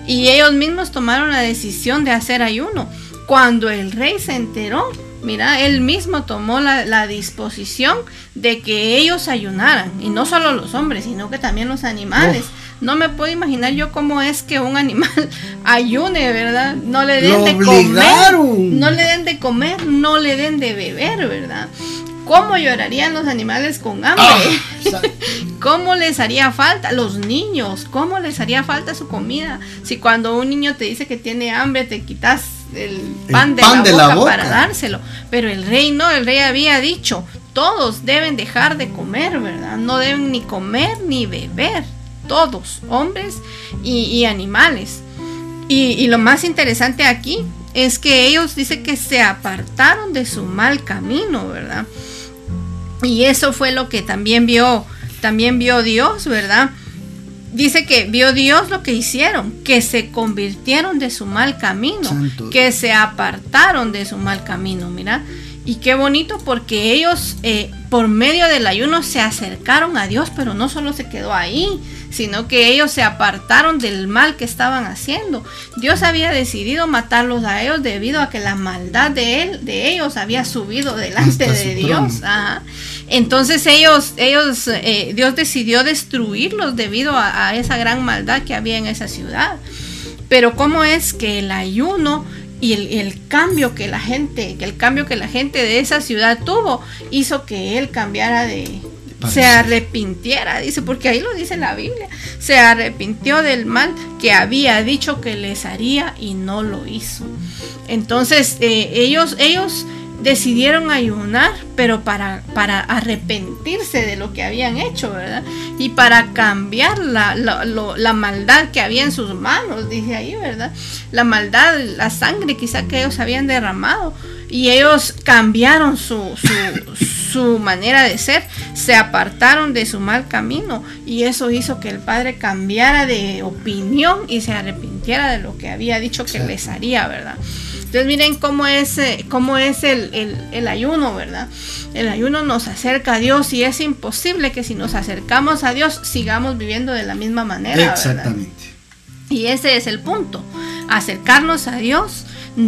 Y ellos mismos tomaron la decisión de hacer ayuno. Cuando el rey se enteró, mira, él mismo tomó la, disposición de que ellos ayunaran. Y no solo los hombres, sino que también los animales. No me puedo imaginar yo cómo es que un animal ayune, ¿verdad? No le den de comer. No le den de comer, no le den de beber, ¿verdad? ¿Cómo llorarían los animales con hambre? Ah, ¿Cómo les haría falta? Los niños, ¿cómo les haría falta su comida? Si cuando un niño te dice que tiene hambre, te quitas el pan, de, la, boca para dárselo. Pero el rey no, el rey había dicho, todos deben dejar de comer, ¿verdad? No deben ni comer ni beber, todos, hombres y, animales. Y, lo más interesante aquí es que ellos dicen que se apartaron de su mal camino, ¿verdad? Y eso fue lo que también vio, también vio Dios, ¿verdad? dice que vio Dios lo que hicieron, que se convirtieron de su mal camino, que se apartaron de su mal camino, mira. Y qué bonito porque ellos eh, por medio del ayuno se acercaron a Dios, pero no solo se quedó ahí, sino que ellos se apartaron del mal que estaban haciendo. Dios había decidido matarlos a ellos debido a que la maldad de él, de ellos había subido delante de Dios. Entonces ellos, ellos, eh, Dios decidió destruirlos debido a, esa gran maldad que había en esa ciudad. Pero cómo es que el ayuno y el, cambio que la gente, que el cambio que la gente de esa ciudad tuvo, hizo que él cambiara de, se arrepintiera, dice, porque ahí lo dice la Biblia, se arrepintió del mal que había dicho que les haría y no lo hizo. Entonces eh, ellos, ellos decidieron ayunar, pero para, para arrepentirse de lo que habían hecho, ¿verdad? Y para cambiar la, la, maldad que había en sus manos, dice ahí, ¿verdad? La maldad, la sangre quizá que ellos habían derramado. Y ellos cambiaron su, su, su manera de ser, se apartaron de su mal camino. Y eso hizo que el Padre cambiara de opinión y se arrepintiera de lo que había dicho que les haría, ¿verdad? Entonces miren cómo es, eh, cómo es el, ayuno, ¿verdad? El ayuno nos acerca a Dios y es imposible que si nos acercamos a Dios sigamos viviendo de la misma manera. Exactamente. Y ese es el punto. Acercarnos a Dios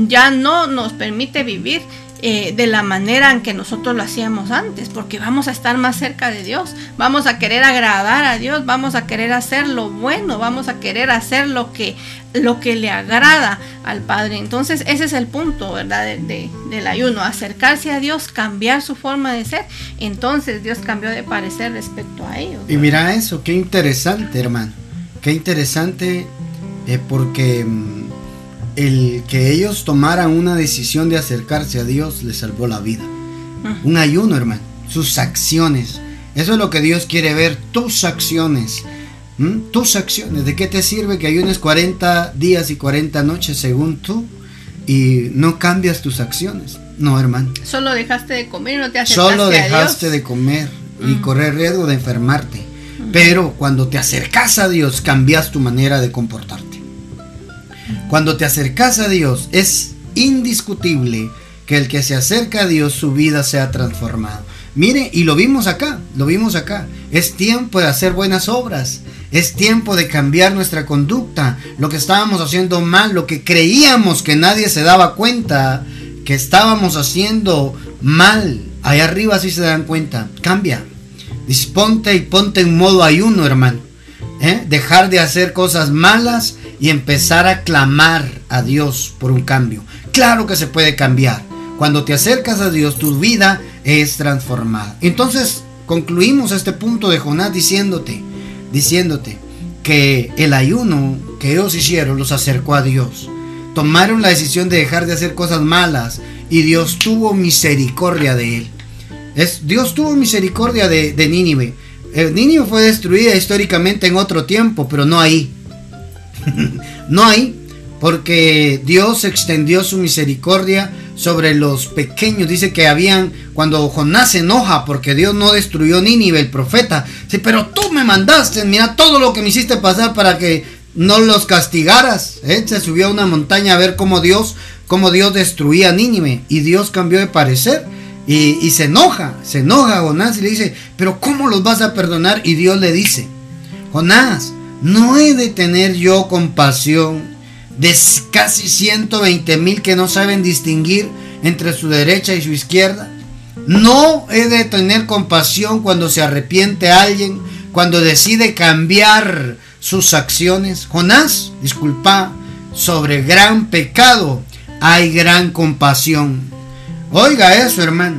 ya no nos permite vivir eh, de la manera en que nosotros lo hacíamos antes, porque vamos a estar más cerca de Dios, vamos a querer agradar a Dios, vamos a querer hacer lo bueno, vamos a querer hacer lo que, lo que le agrada al Padre. Entonces ese es el punto, ¿verdad? De, del ayuno, acercarse a Dios, cambiar su forma de ser. Entonces Dios cambió de parecer respecto a ellos. Y mira eso, qué interesante, hermano, qué interesante, eh, porque mm, el que ellos tomaran una decisión de acercarse a Dios les salvó la vida. Un ayuno, hermano. Sus acciones. Eso es lo que Dios quiere ver. Tus acciones. Tus acciones. ¿De qué te sirve que ayunes 40 días y 40 noches según tú y no cambias tus acciones? No, hermano. Solo dejaste de comer y no te acercaste Solo dejaste de comer y correr riesgo de enfermarte. Pero cuando te acercas a Dios, cambias tu manera de comportarte. Cuando te acercas a Dios, es indiscutible que el que se acerca a Dios, su vida sea transformado. Mire, y lo vimos acá, lo vimos acá. Es tiempo de hacer buenas obras. Es tiempo de cambiar nuestra conducta. Lo que estábamos haciendo mal, lo que creíamos que nadie se daba cuenta, que estábamos haciendo mal. Allá arriba sí se dan cuenta. Cambia. Disponte y ponte en modo ayuno, hermano. ¿Eh? Dejar de hacer cosas malas y empezar a clamar a Dios por un cambio. Claro que se puede cambiar. Cuando te acercas a Dios, tu vida es transformada. Entonces, concluimos este punto de Jonás diciéndote, diciéndote que el ayuno que ellos hicieron los acercó a Dios. Tomaron la decisión de dejar de hacer cosas malas y Dios tuvo misericordia de él. Es, Dios tuvo misericordia de, Nínive. El Nínive fue destruida históricamente en otro tiempo, pero no ahí. no hay, porque Dios extendió su misericordia sobre los pequeños. Dice que habían, cuando Jonás se enoja porque Dios no destruyó Nínive, el profeta, sí, pero tú me mandaste, mira todo lo que me hiciste pasar para que no los castigaras. Se subió a una montaña a ver cómo Dios, cómo Dios destruía Nínive y Dios cambió de parecer. Y, y se enoja, se enoja Jonás y le dice, pero ¿cómo los vas a perdonar? Y Dios le dice, Jonás, ¿No he de tener yo compasión de casi 120 mil que no saben distinguir entre su derecha y su izquierda? ¿No he de tener compasión cuando se arrepiente alguien, cuando decide cambiar sus acciones? Jonás, disculpa, sobre gran pecado hay gran compasión. Oiga eso, hermano.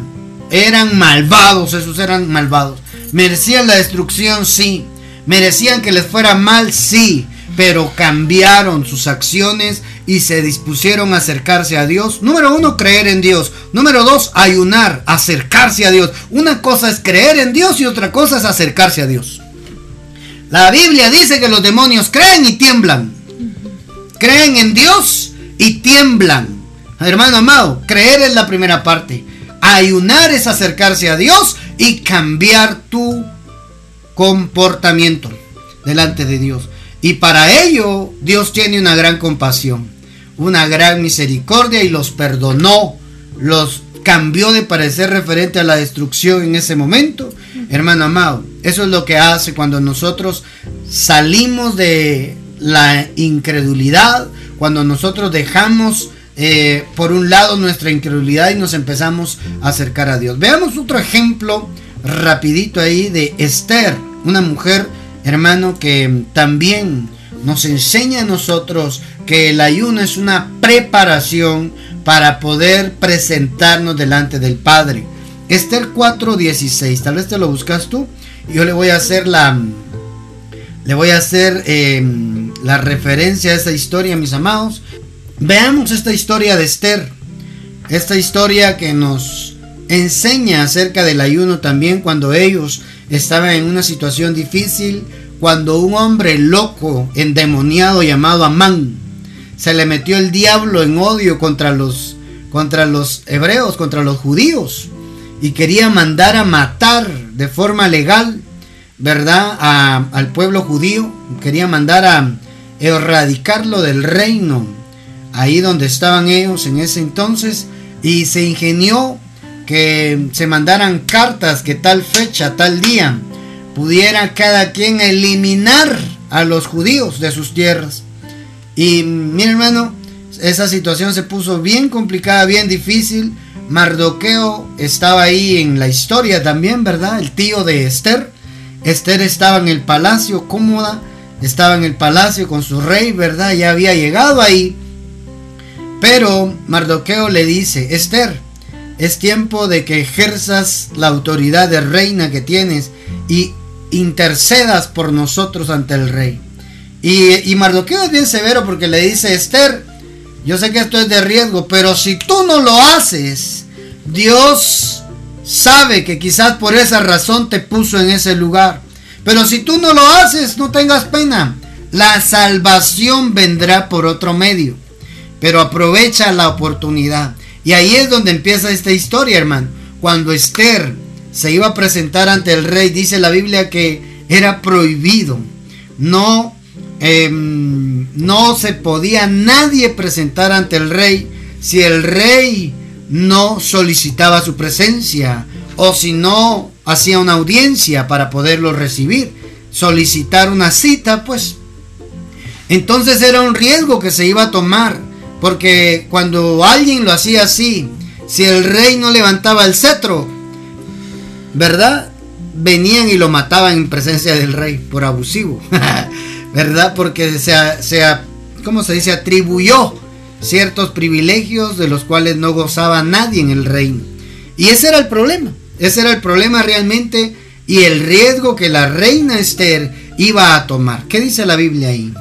Eran malvados, esos eran malvados. Merecían la destrucción, sí. ¿Merecían que les fuera mal? Sí, pero cambiaron sus acciones y se dispusieron a acercarse a Dios. Número uno, creer en Dios. Número dos, ayunar, acercarse a Dios. Una cosa es creer en Dios y otra cosa es acercarse a Dios. La Biblia dice que los demonios creen y tiemblan. Creen en Dios y tiemblan. Hermano amado, creer es la primera parte. Ayunar es acercarse a Dios y cambiar tu comportamiento delante de Dios. Y para ello Dios tiene una gran compasión, una gran misericordia y los perdonó, los cambió de parecer referente a la destrucción en ese momento. Hermano amado, eso es lo que hace cuando nosotros salimos de la incredulidad, cuando nosotros dejamos eh, por un lado nuestra incredulidad y nos empezamos a acercar a Dios. Veamos otro ejemplo rapidito ahí de Esther, una mujer, hermano, que también nos enseña a nosotros que el ayuno es una preparación para poder presentarnos delante del Padre. Esther 4:16, tal vez te lo buscas tú. Yo le voy a hacer la, le voy a hacer em, la referencia a esta historia, mis amados. Veamos esta historia de Esther, esta historia que nos enseña acerca del ayuno también cuando ellos estaban en una situación difícil, cuando un hombre loco, endemoniado llamado Amán, se le metió el diablo en odio contra los, contra los hebreos, contra los judíos, y quería mandar a matar de forma legal, ¿verdad?, al pueblo judío, quería mandar a erradicarlo del reino, ahí donde estaban ellos en ese entonces y se ingenió que se mandaran cartas que tal fecha, tal día, pudiera cada quien eliminar a los judíos de sus tierras. Y mi hermano, esa situación se puso bien complicada, bien difícil. Mardoqueo estaba ahí en la historia también, ¿verdad? El tío de Esther. Esther estaba en el palacio cómoda, estaba en el palacio con su rey, ¿verdad? Ya había llegado ahí. Pero Mardoqueo le dice, Esther, es tiempo de que ejerzas la autoridad de reina que tienes y intercedas por nosotros ante el rey. Y, y Mardoqueo es bien severo porque le dice, Esther, yo sé que esto es de riesgo, pero si tú no lo haces, Dios sabe que quizás por esa razón te puso en ese lugar. Pero si tú no lo haces, no tengas pena. La salvación vendrá por otro medio. Pero aprovecha la oportunidad. Y ahí es donde empieza esta historia, hermano. Cuando Esther se iba a presentar ante el rey, dice la Biblia que era prohibido. No, em, no se podía nadie presentar ante el rey si el rey no solicitaba su presencia o si no hacía una audiencia para poderlo recibir, solicitar una cita, pues entonces era un riesgo que se iba a tomar, porque cuando alguien lo hacía así, si el rey no levantaba el cetro, ¿verdad? Venían y lo mataban en presencia del rey por abusivo, ¿verdad? Porque se, se, ¿cómo se dice? Atribuyó ciertos privilegios de los cuales no gozaba nadie en el reino. Y ese era el problema. Ese era el problema realmente y el riesgo que la reina Esther iba a tomar. ¿Qué dice la Biblia ahí?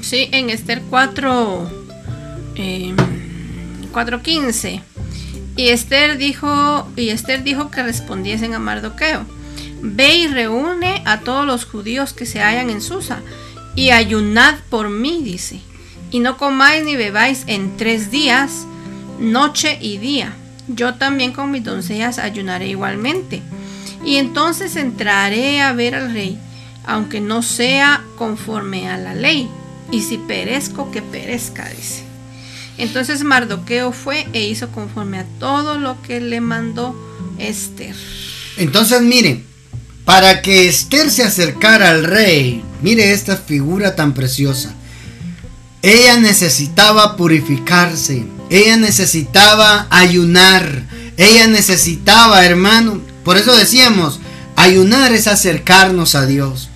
Sí, en Esther 4, 4.15. Em, y Esther dijo, y Esther dijo que respondiesen a Mardoqueo. Ve y reúne a todos los judíos que se hallan en Susa y ayunad por mí, dice y no comáis ni bebáis en tres días, noche y día. Yo también con mis doncellas ayunaré igualmente. Y entonces entraré a ver al rey, aunque no sea conforme a la ley. Y si perezco, que perezca, dice. Entonces Mardoqueo fue e hizo conforme a todo lo que le mandó Esther. Entonces miren, para que Esther se acercara al rey, mire esta figura tan preciosa. Ella necesitaba purificarse. Ella necesitaba ayunar. Ella necesitaba, hermano. Por eso decíamos, ayunar es acercarnos a Dios.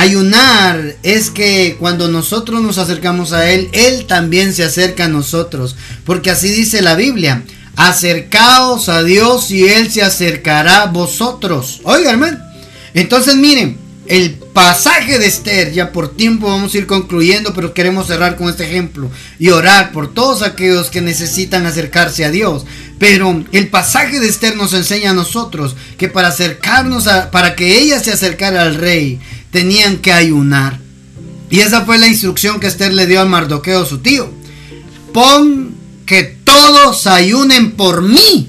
Ayunar es que cuando nosotros nos acercamos a Él, Él también se acerca a nosotros. Porque así dice la Biblia. Acercaos a Dios y Él se acercará a vosotros. Oiga, hermano. Entonces miren, el pasaje de Esther, ya por tiempo vamos a ir concluyendo, pero queremos cerrar con este ejemplo y orar por todos aquellos que necesitan acercarse a Dios. Pero el pasaje de Esther nos enseña a nosotros que para acercarnos a, para que ella se acercara al rey, tenían que ayunar. Y esa fue la instrucción que Esther le dio a Mardoqueo, su tío. Pon que todos ayunen por mí.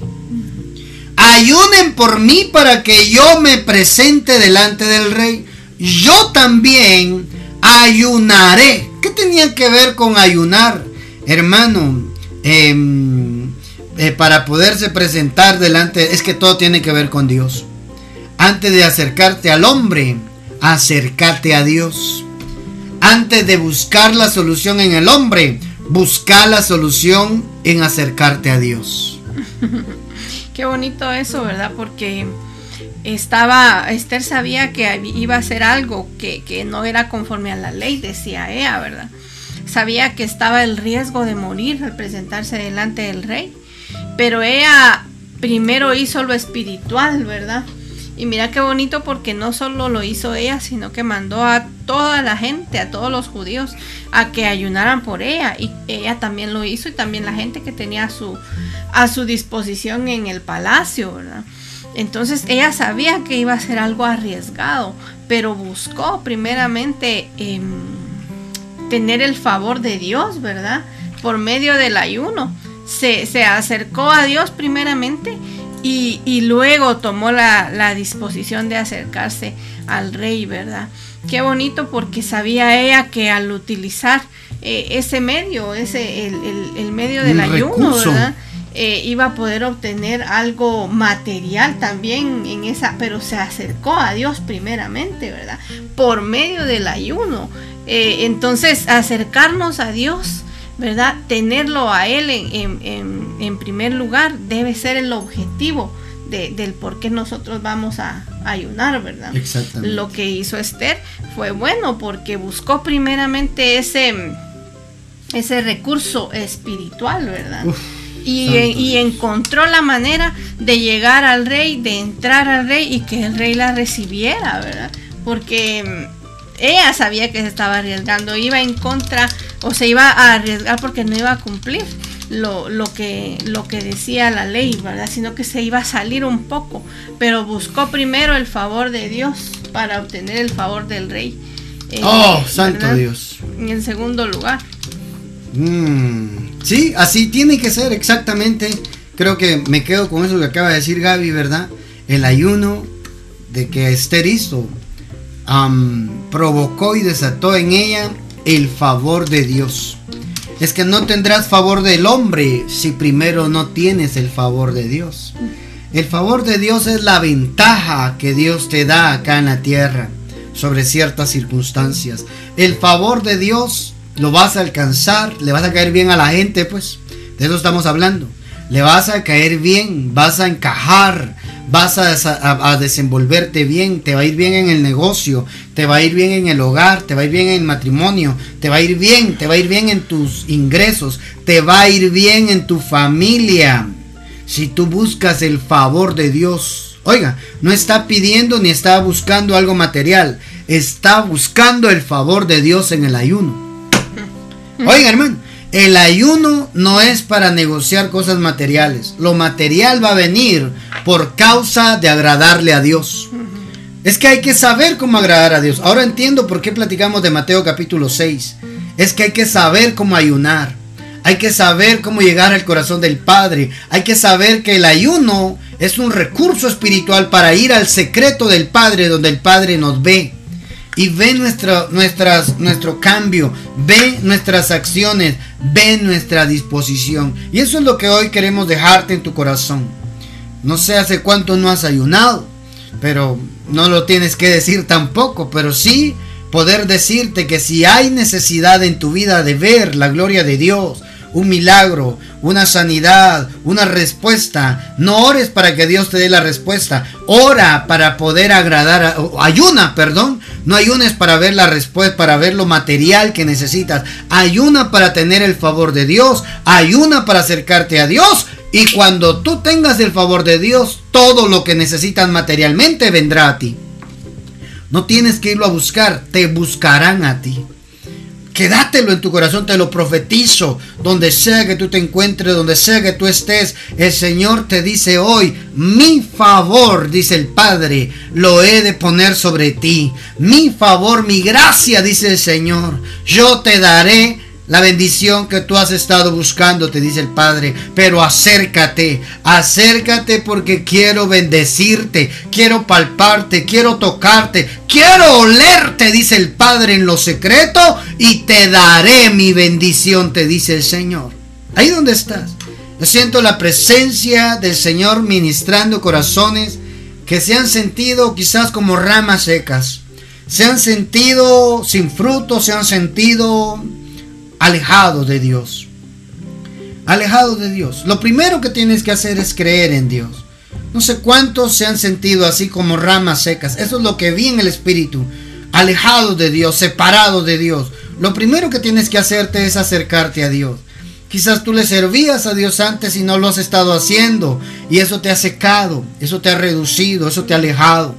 Ayunen por mí para que yo me presente delante del rey yo también ayunaré. ¿Qué tenía que ver con ayunar, hermano? Em, eh, para poderse presentar delante, es que todo tiene que ver con Dios. Antes de acercarte al hombre, acércate a Dios. Antes de buscar la solución en el hombre, busca la solución en acercarte a Dios. Qué bonito eso, ¿verdad? Porque estaba, Esther sabía que iba a hacer algo que, que, no era conforme a la ley, decía ella, ¿verdad? Sabía que estaba el riesgo de morir al presentarse delante del rey, pero ella primero hizo lo espiritual, ¿verdad? Y mira qué bonito porque no solo lo hizo ella, sino que mandó a toda la gente, a todos los judíos, a que ayunaran por ella. Y ella también lo hizo y también la gente que tenía su, a su disposición en el palacio, ¿verdad? Entonces ella sabía que iba a ser algo arriesgado, pero buscó primeramente em, tener el favor de Dios, ¿verdad? Por medio del ayuno. Se, acercó a Dios primeramente y, luego tomó la, la, disposición de acercarse al rey, ¿verdad? Qué bonito porque sabía ella que al utilizar eh, ese medio, ese el, medio del ayuno, ¿verdad? Eh, iba a poder obtener algo material también en esa, pero se acercó a Dios primeramente, ¿verdad? Por medio del ayuno. Eh, entonces, acercarnos a Dios, ¿verdad? Tenerlo a Él en, primer lugar debe ser el objetivo del por qué nosotros vamos a, ayunar, ¿verdad? Exactamente. Lo que hizo Esther fue bueno porque buscó primeramente ese, ese recurso espiritual, ¿verdad? y, encontró la manera de llegar al rey, de entrar al rey y que el rey la recibiera, ¿verdad? Porque ella sabía que se estaba arriesgando, iba en contra o se iba a arriesgar porque no iba a cumplir lo, lo, que, lo que decía la ley, ¿verdad? Sino que se iba a salir un poco, pero buscó primero el favor de Dios para obtener el favor del rey. Eh, oh, santo Dios. En segundo lugar. Mm. Sí, así tiene que ser exactamente. Creo que me quedo con eso que acaba de decir Gaby, ¿verdad? El ayuno de que Esther provocó y desató en ella el favor de Dios. Es que no tendrás favor del hombre si primero no tienes el favor de Dios. El favor de Dios es la ventaja que Dios te da acá en la tierra sobre ciertas circunstancias. El favor de Dios lo vas a alcanzar, le vas a caer bien a la gente, pues. De eso estamos hablando. Le vas a caer bien, vas a encajar, vas a, desenvolverte bien, te va a ir bien en el negocio, te va a ir bien en el hogar, te va a ir bien en el matrimonio, te va a ir bien, te va a ir bien en tus ingresos, te va a ir bien en tu familia. Si tú buscas el favor de Dios, oiga, no está pidiendo ni está buscando algo material, está buscando el favor de Dios en el ayuno. Oiga, hermano, el ayuno no es para negociar cosas materiales. Lo material va a venir por causa de agradarle a Dios. Es que hay que saber cómo agradar a Dios. Ahora entiendo por qué platicamos de Mateo capítulo 6. Es que hay que saber cómo ayunar. Hay que saber cómo llegar al corazón del Padre. Hay que saber que el ayuno es un recurso espiritual para ir al secreto del Padre donde el Padre nos ve y ve nuestro, nuestras, nuestro cambio, ve nuestras acciones, ve nuestra disposición. Y eso es lo que hoy queremos dejarte en tu corazón. No sé hace cuánto no has ayunado, pero no lo tienes que decir tampoco, pero sí poder decirte que si hay necesidad en tu vida de ver la gloria de Dios, un milagro, una sanidad, una respuesta. No ores para que Dios te dé la respuesta. Ora para poder agradar, ayuna, perdón. No ayunes para ver la respuesta, para ver lo material que necesitas. Ayuna para tener el favor de Dios. Ayuna para acercarte a Dios. Y cuando tú tengas el favor de Dios, todo lo que necesitas materialmente vendrá a ti. No tienes que irlo a buscar, te buscarán a ti. Quédatelo en tu corazón, te lo profetizo. Donde sea que tú te encuentres, donde sea que tú estés, el Señor te dice hoy, mi favor, dice el Padre, lo he de poner sobre ti. Mi favor, mi gracia, dice el Señor. Yo te daré la bendición que tú has estado buscando, te dice el Padre. Pero acércate, acércate porque quiero bendecirte, quiero palparte, quiero tocarte, quiero olerte, dice el Padre en lo secreto, y te daré mi bendición, te dice el Señor. Ahí donde estás. Yo siento la presencia del Señor ministrando corazones que se han sentido quizás como ramas secas. Se han sentido sin fruto, se han sentido alejado de Dios. Alejado de Dios. Lo primero que tienes que hacer es creer en Dios. No sé cuántos se han sentido así como ramas secas. Eso es lo que vi en el Espíritu. Alejado de Dios, separado de Dios. Lo primero que tienes que hacerte es acercarte a Dios. Quizás tú le servías a Dios antes y no lo has estado haciendo. Y eso te ha secado, eso te ha reducido, eso te ha alejado.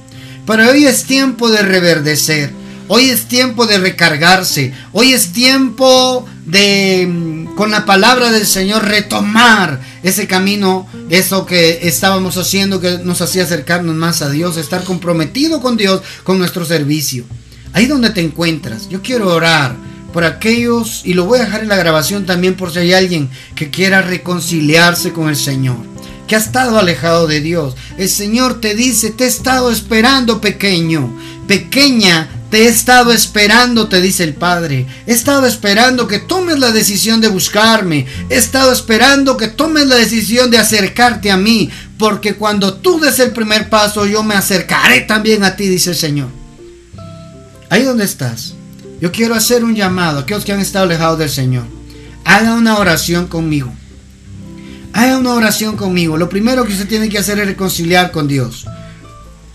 Pero hoy es tiempo de reverdecer. Hoy es tiempo de recargarse. Hoy es tiempo de, mm, con la palabra del Señor, retomar ese camino, eso que estábamos haciendo, que nos hacía acercarnos más a Dios, estar comprometido con Dios, con nuestro servicio. Ahí donde te encuentras, yo quiero orar por aquellos, y lo voy a dejar en la grabación también por si hay alguien que quiera reconciliarse con el Señor, que ha estado alejado de Dios. El Señor te dice, te he estado esperando pequeño, pequeña, Te he estado esperando, te dice el Padre. He estado esperando que tomes la decisión de buscarme. He estado esperando que tomes la decisión de acercarte a mí. Porque cuando tú des el primer paso, yo me acercaré también a ti, dice el Señor. Ahí donde estás. Yo quiero hacer un llamado a aquellos que han estado alejados del Señor. Haga una oración conmigo. Haga una oración conmigo. Lo primero que usted tiene que hacer es reconciliar con Dios.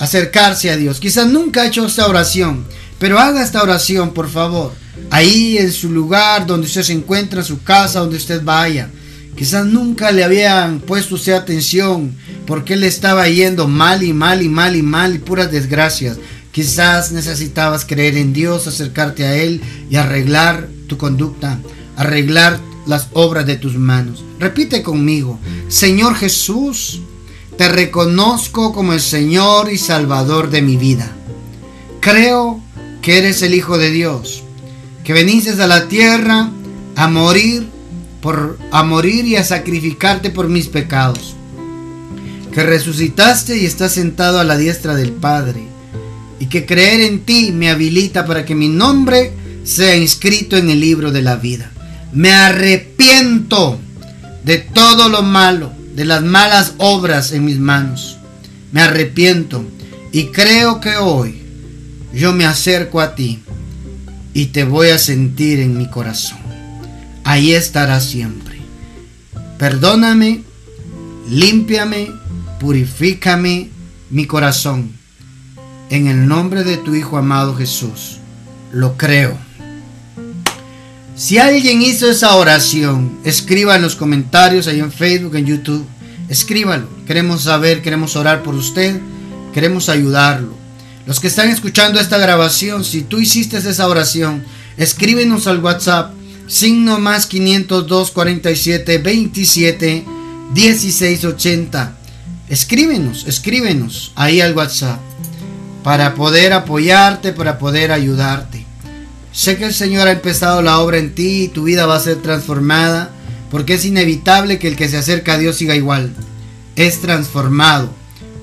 Acercarse a Dios. Quizás nunca ha hecho esta oración. Pero haga esta oración, por favor. Ahí en su lugar donde usted se encuentra, en su casa, donde usted vaya. Quizás nunca le habían puesto usted atención porque le estaba yendo mal y mal y mal y mal y puras desgracias. Quizás necesitabas creer en Dios, acercarte a Él y arreglar tu conducta, arreglar las obras de tus manos. Repite conmigo, Señor Jesús, te reconozco como el Señor y Salvador de mi vida. Creo que eres el Hijo de Dios, que veniste a la tierra a morir por a morir y a sacrificarte por mis pecados. Que resucitaste y estás sentado a la diestra del Padre, y que creer en ti me habilita para que mi nombre sea inscrito en el libro de la vida. Me arrepiento de todo lo malo, de las malas obras en mis manos. Me arrepiento y creo que hoy yo me acerco a ti y te voy a sentir en mi corazón. Ahí estará siempre. Perdóname, límpiame, purifícame mi corazón. En el nombre de tu Hijo amado Jesús, lo creo. Si alguien hizo esa oración, escriba en los comentarios ahí en Facebook, en YouTube. Escríbalo. Queremos saber, queremos orar por usted, queremos ayudarlo. Los que están escuchando esta grabación, si tú hiciste esa oración, escríbenos al WhatsApp, signo más 502 47 27 16 80. Escríbenos, escríbenos ahí al WhatsApp para poder apoyarte, para poder ayudarte. Sé que el Señor ha empezado la obra en ti y tu vida va a ser transformada, porque es inevitable que el que se acerca a Dios siga igual. Es transformado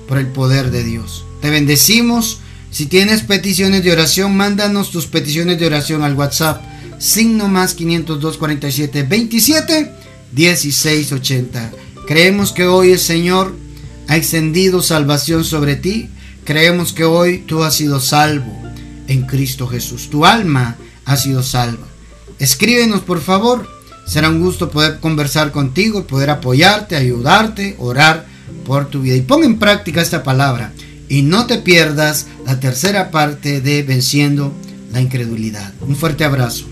por el poder de Dios. Te bendecimos. Si tienes peticiones de oración, mándanos tus peticiones de oración al WhatsApp. Signo más 502 47 27 16 80. Creemos que hoy el Señor ha extendido salvación sobre ti. Creemos que hoy tú has sido salvo en Cristo Jesús. Tu alma ha sido salva. Escríbenos por favor. Será un gusto poder conversar contigo, poder apoyarte, ayudarte, orar por tu vida. Y pon en práctica esta palabra y no te pierdas la tercera parte de Venciendo la Incredulidad. Un fuerte abrazo.